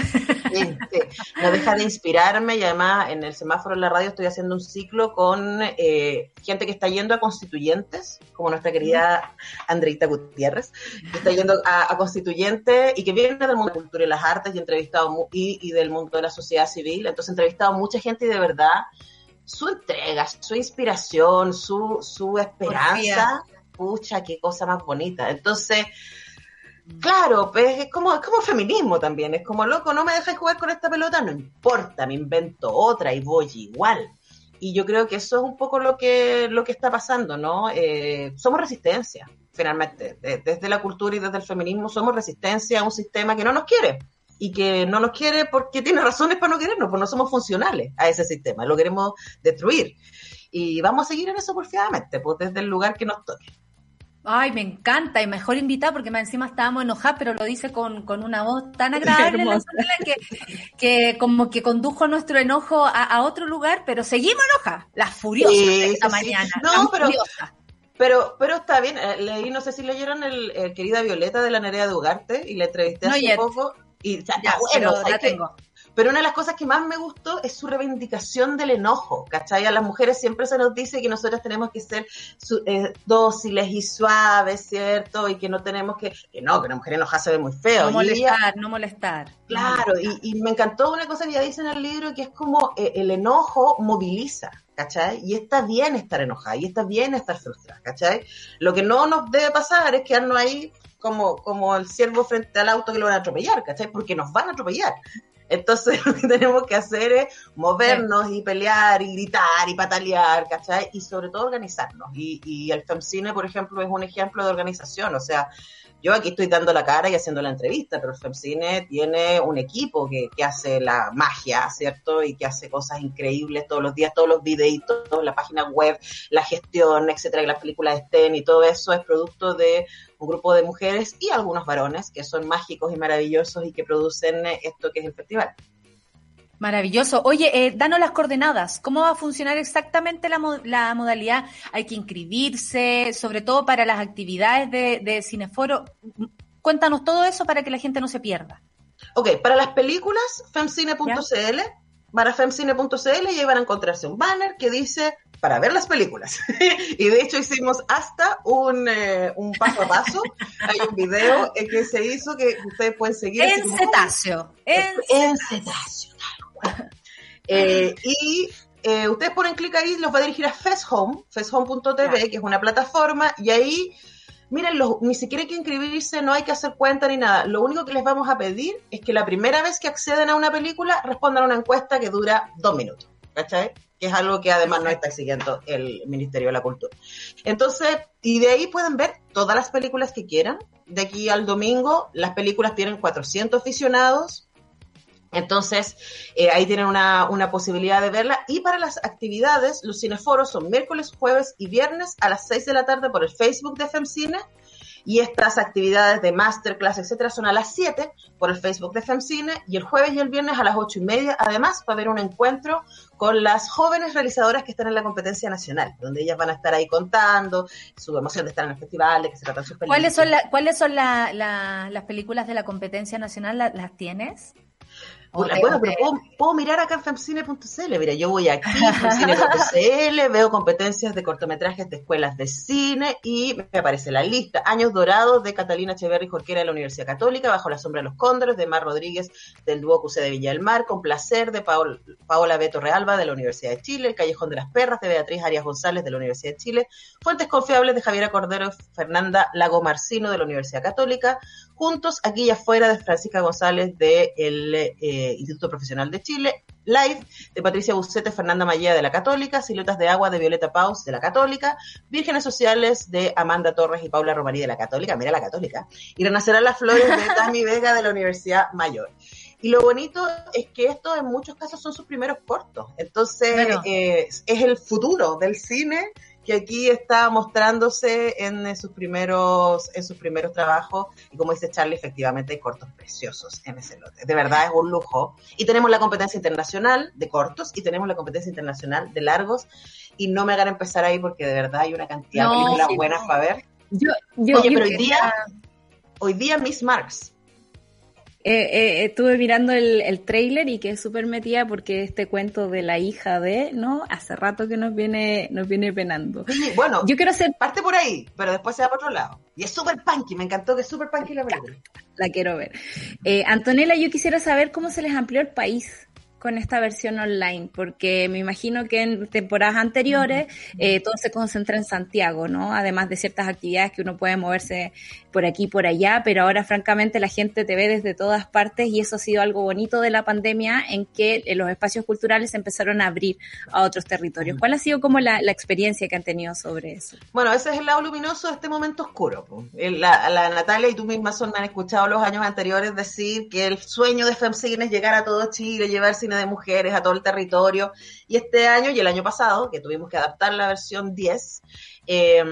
Sí, sí. No deja de inspirarme y además en el semáforo en la radio estoy haciendo un ciclo con eh, gente que está yendo a constituyentes, como nuestra querida Andreita Gutiérrez, que está yendo a, a constituyentes y que viene del mundo de la cultura y las artes y entrevistado y, y del mundo de la sociedad civil. Entonces he entrevistado a mucha gente y de verdad su entrega, su inspiración, su, su esperanza, pucha, qué cosa más bonita. Entonces, Claro, pues es como, es como feminismo también, es como, loco, no me dejes jugar con esta pelota, no importa, me invento otra y voy igual. Y yo creo que eso es un poco lo que, lo que está pasando, ¿no? Eh, somos resistencia, finalmente, De- desde la cultura y desde el feminismo somos resistencia a un sistema que no nos quiere y que no nos quiere porque tiene razones para no querernos, pues no somos funcionales a ese sistema, lo queremos destruir. Y vamos a seguir en eso porfiadamente, pues desde el lugar que nos toque. Ay, me encanta. Y mejor invitada porque más encima estábamos enojadas, pero lo dice con, con una voz tan agradable la que, que como que condujo nuestro enojo a, a otro lugar, pero seguimos enojadas. Las furiosas Sí, de esta sí, mañana. No, las pero- furiosas. Pero, pero está bien, eh, leí, no sé si leyeron el, eh, querida Violeta de la Nerea de Ugarte y la entrevisté No hace yet. poco. Y, Ya, está bueno, pero ¿sabes la qué? tengo. Pero una de las cosas que más me gustó es su reivindicación del enojo, ¿cachai? A las mujeres siempre se nos dice que nosotras tenemos que ser su- eh, dóciles y suaves, ¿cierto? Y que no tenemos que, que no, que una mujer enojada se ve muy feo. No Y ella- molestar, no molestar. Claro, y, y me encantó una cosa que ella dice en el libro, que es como eh, el enojo moviliza, ¿cachai? Y está bien estar enojada, y está bien estar frustrada, ¿cachai? Lo que no nos debe pasar es quedarnos ahí como, como el ciervo frente al auto que lo van a atropellar, ¿cachai? Porque nos van a atropellar. Entonces lo que tenemos que hacer es movernos y pelear y gritar y patalear, ¿cachai? Y sobre todo organizarnos. Y, y el FEMCINE, por ejemplo, es un ejemplo de organización. O sea, yo aquí estoy dando la cara y haciendo la entrevista, pero FEMCINE tiene un equipo que, que hace la magia, ¿cierto? Y que hace cosas increíbles todos los días, todos los videitos, la página web, la gestión, etcétera, que las películas estén y todo eso es producto de un grupo de mujeres y algunos varones que son mágicos y maravillosos y que producen esto que es el festival. Maravilloso. Oye, eh, danos las coordenadas. ¿Cómo va a funcionar exactamente la, mo- la modalidad? Hay que inscribirse, sobre todo para las actividades de, de Cineforo. Cuéntanos todo eso para que la gente no se pierda. Ok, para las películas, femcine.cl, para femcine.cl y ahí van a encontrarse un banner que dice para ver las películas. y de hecho hicimos hasta un, eh, un paso a paso. Hay un video eh, que se hizo que ustedes pueden seguir. En cetáceo. En en cetáceo. Eh, y eh, ustedes ponen clic ahí, los va a dirigir a FestHome, festhome.tv, que es una plataforma, y ahí, miren, los- ni siquiera hay que inscribirse, no hay que hacer cuenta ni nada. Lo único que les vamos a pedir es que la primera vez que acceden a una película respondan a una encuesta que dura dos minutos, ¿cachai? Que es algo que además no está exigiendo el Ministerio de la Cultura. Entonces, y de ahí pueden ver todas las películas que quieran. De aquí al domingo, las películas tienen 400 aficionados. Entonces, eh, ahí tienen una, una posibilidad de verla. Y para las actividades, los cineforos son miércoles, jueves y viernes a las 6 de la tarde por el Facebook de FemCine. Y estas actividades de masterclass, etcétera, son a las 7 por el Facebook de FemCine. Y el jueves y el viernes a las 8 y media, además, va a haber un encuentro con las jóvenes realizadoras que están en la competencia nacional, donde ellas van a estar ahí contando su emoción de estar en el festival, de que se tratan sus películas. ¿Cuáles son, la- ¿cuáles son la- la- las películas de la competencia nacional? ¿La- ¿Las tienes? Bueno, pero puedo, puedo mirar acá en femcine.cl. Mira, yo voy aquí, femcine.cl, veo competencias de cortometrajes de escuelas de cine y me aparece la lista. Años dorados de Catalina Echeverri Jorquera de la Universidad Católica, Bajo la sombra de los cóndores, de Mar Rodríguez del dúo QC de Villa del Mar, Con placer de Paol- Paola Beto Realba de la Universidad de Chile, El Callejón de las Perras de Beatriz Arias González de la Universidad de Chile, Fuentes Confiables de Javiera Cordero Fernanda Lago Marcino de la Universidad Católica, Juntos, aquí y afuera, de Francisca González del Instituto Profesional de Chile, Live, de Patricia Bucete, Fernanda Mallea de la Católica, Siluetas de Agua de Violeta Paus de la Católica, Vírgenes Sociales de Amanda Torres y Paula Romarí de la Católica, mira la Católica, y Renacerán las Flores de Tami Vega de la Universidad Mayor. Y lo bonito es que estos en muchos casos son sus primeros cortos. Entonces, eh, es el futuro del cine que aquí está mostrándose en eh, sus primeros en sus primeros trabajos. Y como dice Charlie efectivamente hay cortos preciosos en ese lote. De verdad es un lujo. Y tenemos la competencia internacional de cortos y tenemos la competencia internacional de largos. Y no me hagan empezar ahí porque de verdad hay una cantidad No, de películas sí, buenas no. para ver. Yo, yo, oye yo pero hoy día hoy día Miss Marks eh, eh, estuve mirando el, el trailer y quedé súper metida porque este cuento de la hija de, ¿no? Hace rato que nos viene, nos viene penando. Sí, bueno Yo quiero hacer, parte por ahí pero después se va para otro lado y es súper punky me encantó que es súper punky la película la quiero ver. Eh, Antonella, yo quisiera saber cómo se les amplió el país con esta versión online, porque me imagino que en temporadas anteriores eh, todo se concentra en Santiago, ¿no? Además de ciertas actividades que uno puede moverse por aquí y por allá, pero ahora francamente la gente te ve desde todas partes y eso ha sido algo bonito de la pandemia en que eh, los espacios culturales se empezaron a abrir a otros territorios. ¿Cuál ha sido como la, la experiencia que han tenido sobre eso? Bueno, ese es el lado luminoso de este momento oscuro. La, la Natalia y tú misma son, me han escuchado los años anteriores decir que el sueño de FemCine es llegar a todo Chile, llevar de mujeres a todo el territorio. Y este año y el año pasado, que tuvimos que adaptar la versión 10, eh,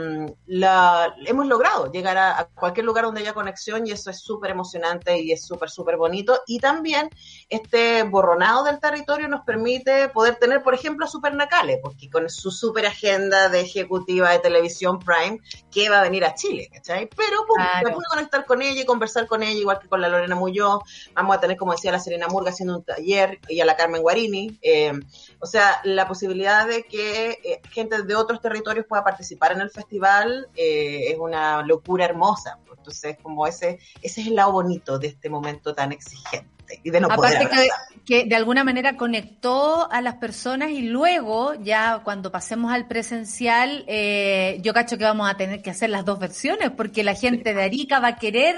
la, hemos logrado llegar a, a cualquier lugar donde haya conexión y eso es súper emocionante y es súper, súper bonito. Y también este borronado del territorio nos permite poder tener, por ejemplo, a Supernacale, porque con su super agenda de ejecutiva de televisión Prime, que va a venir a Chile, ¿cachai? Pero Claro. me pude conectar con ella y conversar con ella, igual que con la Lorena Muñoz. Vamos a tener, como decía la Serena Murga, haciendo un taller, y a la Carmen Guarini. eh, o sea, la posibilidad de que eh, gente de otros territorios pueda participar en el festival eh, es una locura hermosa. Entonces, como ese, ese es el lado bonito de este momento tan exigente y de no poder Aparte que, de alguna manera conectó a las personas y luego ya cuando pasemos al presencial, eh, yo cacho que vamos a tener que hacer las dos versiones porque la gente de Arica va a querer,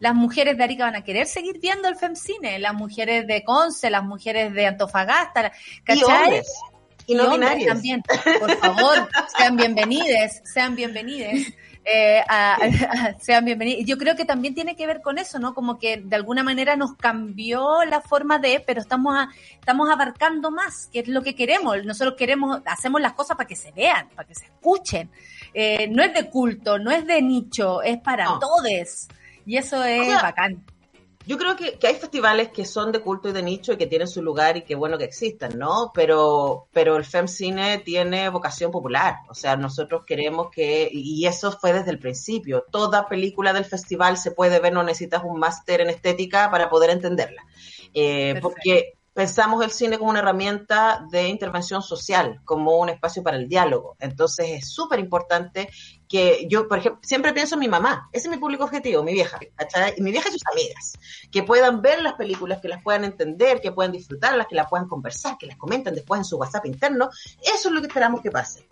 las mujeres de Arica van a querer seguir viendo el FEMCINE, las mujeres de Conce, las mujeres de Antofagasta, la- Y ¿cachai? hombres. Y, no hombres binarios. también. Por favor, sean bienvenides, sean bienvenides. eh, a- a- sean bienvenidos. Yo creo que también tiene que ver con eso, ¿no? Como que de alguna manera nos cambió la forma de, pero estamos a- estamos abarcando más, que es lo que queremos. Nosotros queremos, hacemos las cosas para que se vean, para que se escuchen. Eh, no es de culto, no es de nicho, es para No. todes. Y eso es O sea, bacán. Yo creo que, que hay festivales que son de culto y de nicho y que tienen su lugar y que bueno que existan, ¿no? Pero, pero el FemCine tiene vocación popular. O sea, nosotros queremos que, y eso fue desde el principio, toda película del festival se puede ver, no necesitas un máster en estética para poder entenderla. Eh, porque pensamos el cine como una herramienta de intervención social, como un espacio para el diálogo. Entonces es súper importante que yo, por ejemplo, siempre pienso en mi mamá, ese es mi público objetivo, mi vieja. Y mi vieja y sus amigas, que puedan ver las películas, que las puedan entender, que puedan disfrutarlas, que las puedan conversar, que las comenten después en su WhatsApp interno. Eso es lo que esperamos que pase.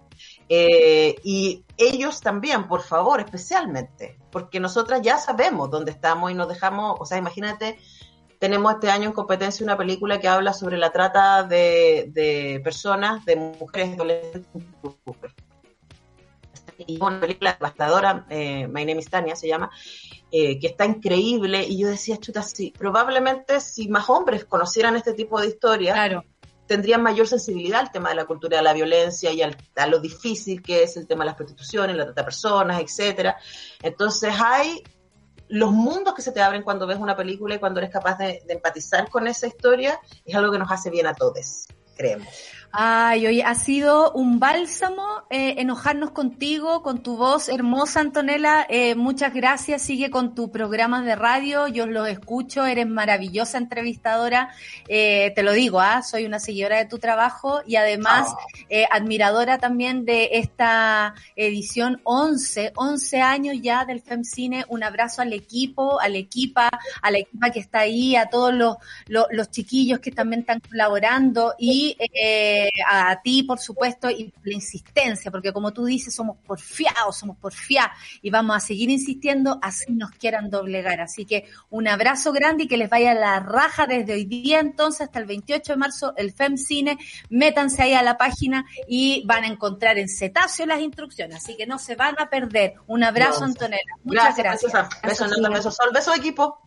Eh, y ellos también, por favor, especialmente, porque nosotras ya sabemos dónde estamos y nos dejamos, o sea, imagínate, tenemos este año en competencia una película que habla sobre la trata de, de personas, de mujeres adolescentes. Y una película devastadora, eh, My Name is Tania se llama, eh, que está increíble. Y yo decía, chuta, sí, probablemente si más hombres conocieran este tipo de historias, Claro. tendrían mayor sensibilidad al tema de la cultura de la violencia y al- a lo difícil que es el tema de las prostituciones, la trata de personas, etcétera. Entonces hay los mundos que se te abren cuando ves una película y cuando eres capaz de, de empatizar con esa historia, es algo que nos hace bien a todos, creemos. Ay, oye, ha sido un bálsamo eh, enojarnos contigo, con tu voz hermosa, Antonella. Eh, muchas gracias. Sigue con tu programa de radio. Yo los escucho. Eres maravillosa entrevistadora. Eh, te lo digo, ¿ah? soy una seguidora de tu trabajo y además eh, admiradora también de esta edición 11, 11 años ya del FemCine. Un abrazo al equipo, a la equipa, a la equipa que está ahí, a todos los, los, los chiquillos que también están colaborando y eh, a ti, por supuesto, y la insistencia, porque como tú dices, somos porfiados, somos porfiados y vamos a seguir insistiendo, así nos quieran doblegar. Así que un abrazo grande y que les vaya la raja desde hoy día entonces hasta el 28 de marzo, el FemCine. Métanse ahí a la página y van a encontrar en cetáceo las instrucciones, así que no se van a perder. Un abrazo. Antonella. Muchas gracias. Sol, besos, equipo.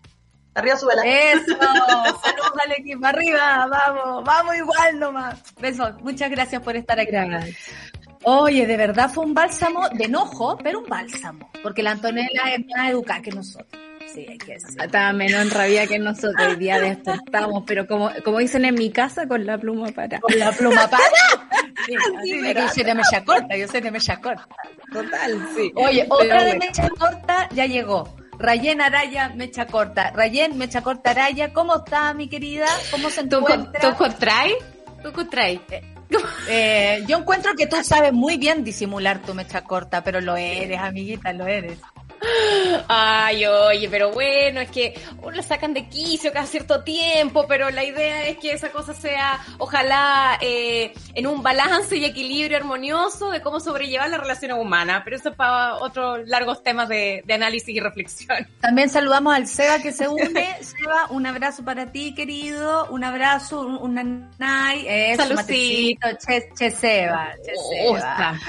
Arriba, súbela. Eso, saludos al equipo, arriba, vamos, vamos igual nomás. Besos, muchas gracias por estar aquí. Oye, de verdad fue un bálsamo de enojo, pero un bálsamo, porque la Antonella es más educada que nosotros. Sí, hay que decir. Estaba menos en rabia que nosotros. Hoy día despertamos, pero como, como dicen en mi casa, con la pluma para. Con la pluma para. Sí, que yo soy de mecha corta, yo soy de mecha corta. Total, sí. Oye, Pero otra de bueno. mecha corta ya llegó. Rayen Araya, mecha corta. Rayen, mecha corta Araya, ¿cómo está mi querida? ¿Cómo se ¿Tú, con- encuentra? tú encontráis? ¿Tú encontráis? Eh, yo encuentro que tú sabes muy bien disimular tu mecha corta, pero lo eres, amiguita, lo eres. Ay, oye, pero bueno, es que uno lo sacan de quicio cada cierto tiempo, pero la idea es que esa cosa sea, ojalá, eh, en un balance y equilibrio armonioso de cómo sobrellevar las relaciones humanas, pero eso es para otros largos temas de, de análisis y reflexión. También saludamos al Seba que se une. Seba, un abrazo para ti, querido. Un abrazo, un, una nay. Eso, Saludcito. Che, che Seba, che Seba. Osta.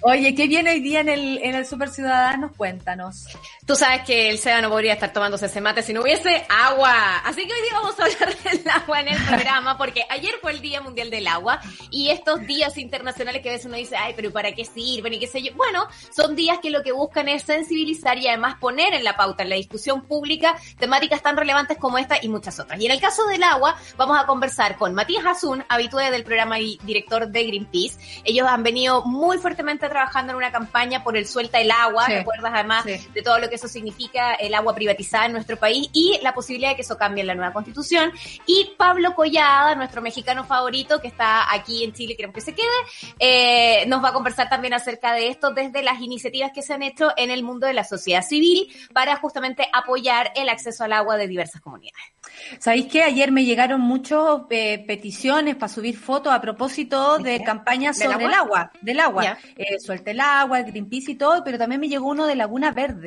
Oye, ¿qué viene hoy día en el, en el Super Ciudadanos? Cuéntanos. Tú sabes que el SEBA no podría estar tomándose ese mate si no hubiese agua. Así que hoy día vamos a hablar del agua en el programa, porque ayer fue el Día Mundial del Agua y estos días internacionales que a veces uno dice, ay, pero ¿para qué sirven? Y qué sé yo. Bueno, son días que lo que buscan es sensibilizar y además poner en la pauta, en la discusión pública, temáticas tan relevantes como esta y muchas otras. Y en el caso del agua, vamos a conversar con Matías Azun, habitué del programa y director de Greenpeace. Ellos han venido muy fuertemente trabajando en una campaña por el suelta el agua, Sí. ¿recuerdas además Sí. De todo lo que eso significa el agua privatizada en nuestro país y la posibilidad de que eso cambie en la nueva constitución. Y Pablo Collada, nuestro mexicano favorito que está aquí en Chile, queremos que se quede, eh, nos va a conversar también acerca de esto desde las iniciativas que se han hecho en el mundo de la sociedad civil para justamente apoyar el acceso al agua de diversas comunidades. ¿Sabéis que ayer me llegaron muchas peticiones para subir fotos a propósito de campañas ¿Del sobre agua? el agua? Del agua. Ya. Eh, suelta el agua, el Greenpeace y todo, pero también me llegó uno de Laguna Verde.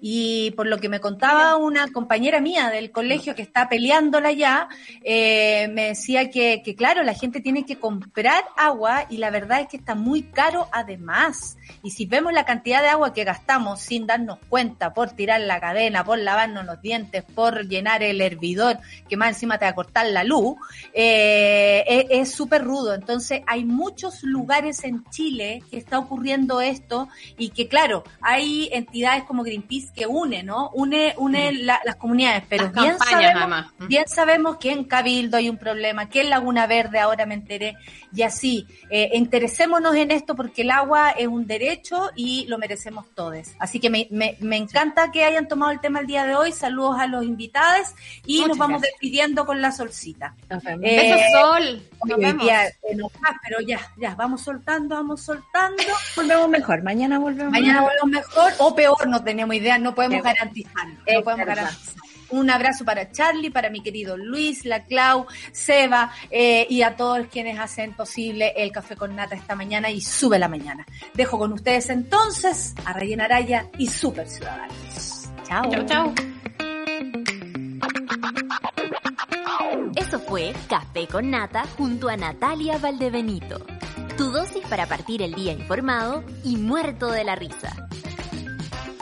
Y por lo que me contaba una compañera mía del colegio que está peleándola ya, eh, me decía que, claro, la gente tiene que comprar agua y la verdad es que está muy caro además. Y si vemos la cantidad de agua que gastamos sin darnos cuenta por tirar la cadena, por lavarnos los dientes, por llenar el hervidor, que más encima te va a cortar la luz, eh, es- es súper rudo. Entonces hay muchos lugares en Chile que está ocurriendo esto y que claro, hay entidades como como Greenpeace que une, ¿no? Une, une la- las comunidades, pero Las bien sabemos. Mm. bien sabemos que en Cabildo hay un problema, que en Laguna Verde ahora me enteré, y así, eh, interesémonos en esto porque el agua es un derecho y lo merecemos todos. Así que me, me, me encanta que hayan tomado el tema el día de hoy, saludos a los invitados y Muchas nos vamos gracias. despidiendo con la solcita. Eh, Besos, Sol. Nos vemos. día enojada, pero ya, ya, vamos soltando, vamos soltando. volvemos mejor. Mañana volvemos. Mañana volvemos mejor o peor, no tenemos idea, no podemos Es- garantizarlo. es No podemos verdad. garantizar. Un abrazo para Charlie, para mi querido Luis, la Clau, Seba eh, y a todos quienes hacen posible el café con nata esta mañana y sube la mañana. Dejo con ustedes entonces a Rayen Araya y Super Ciudadanos. Chao. Chau, chau. Eso fue Café con Nata junto a Natalia Valdebenito. Tu dosis para partir el día informado y muerto de la risa.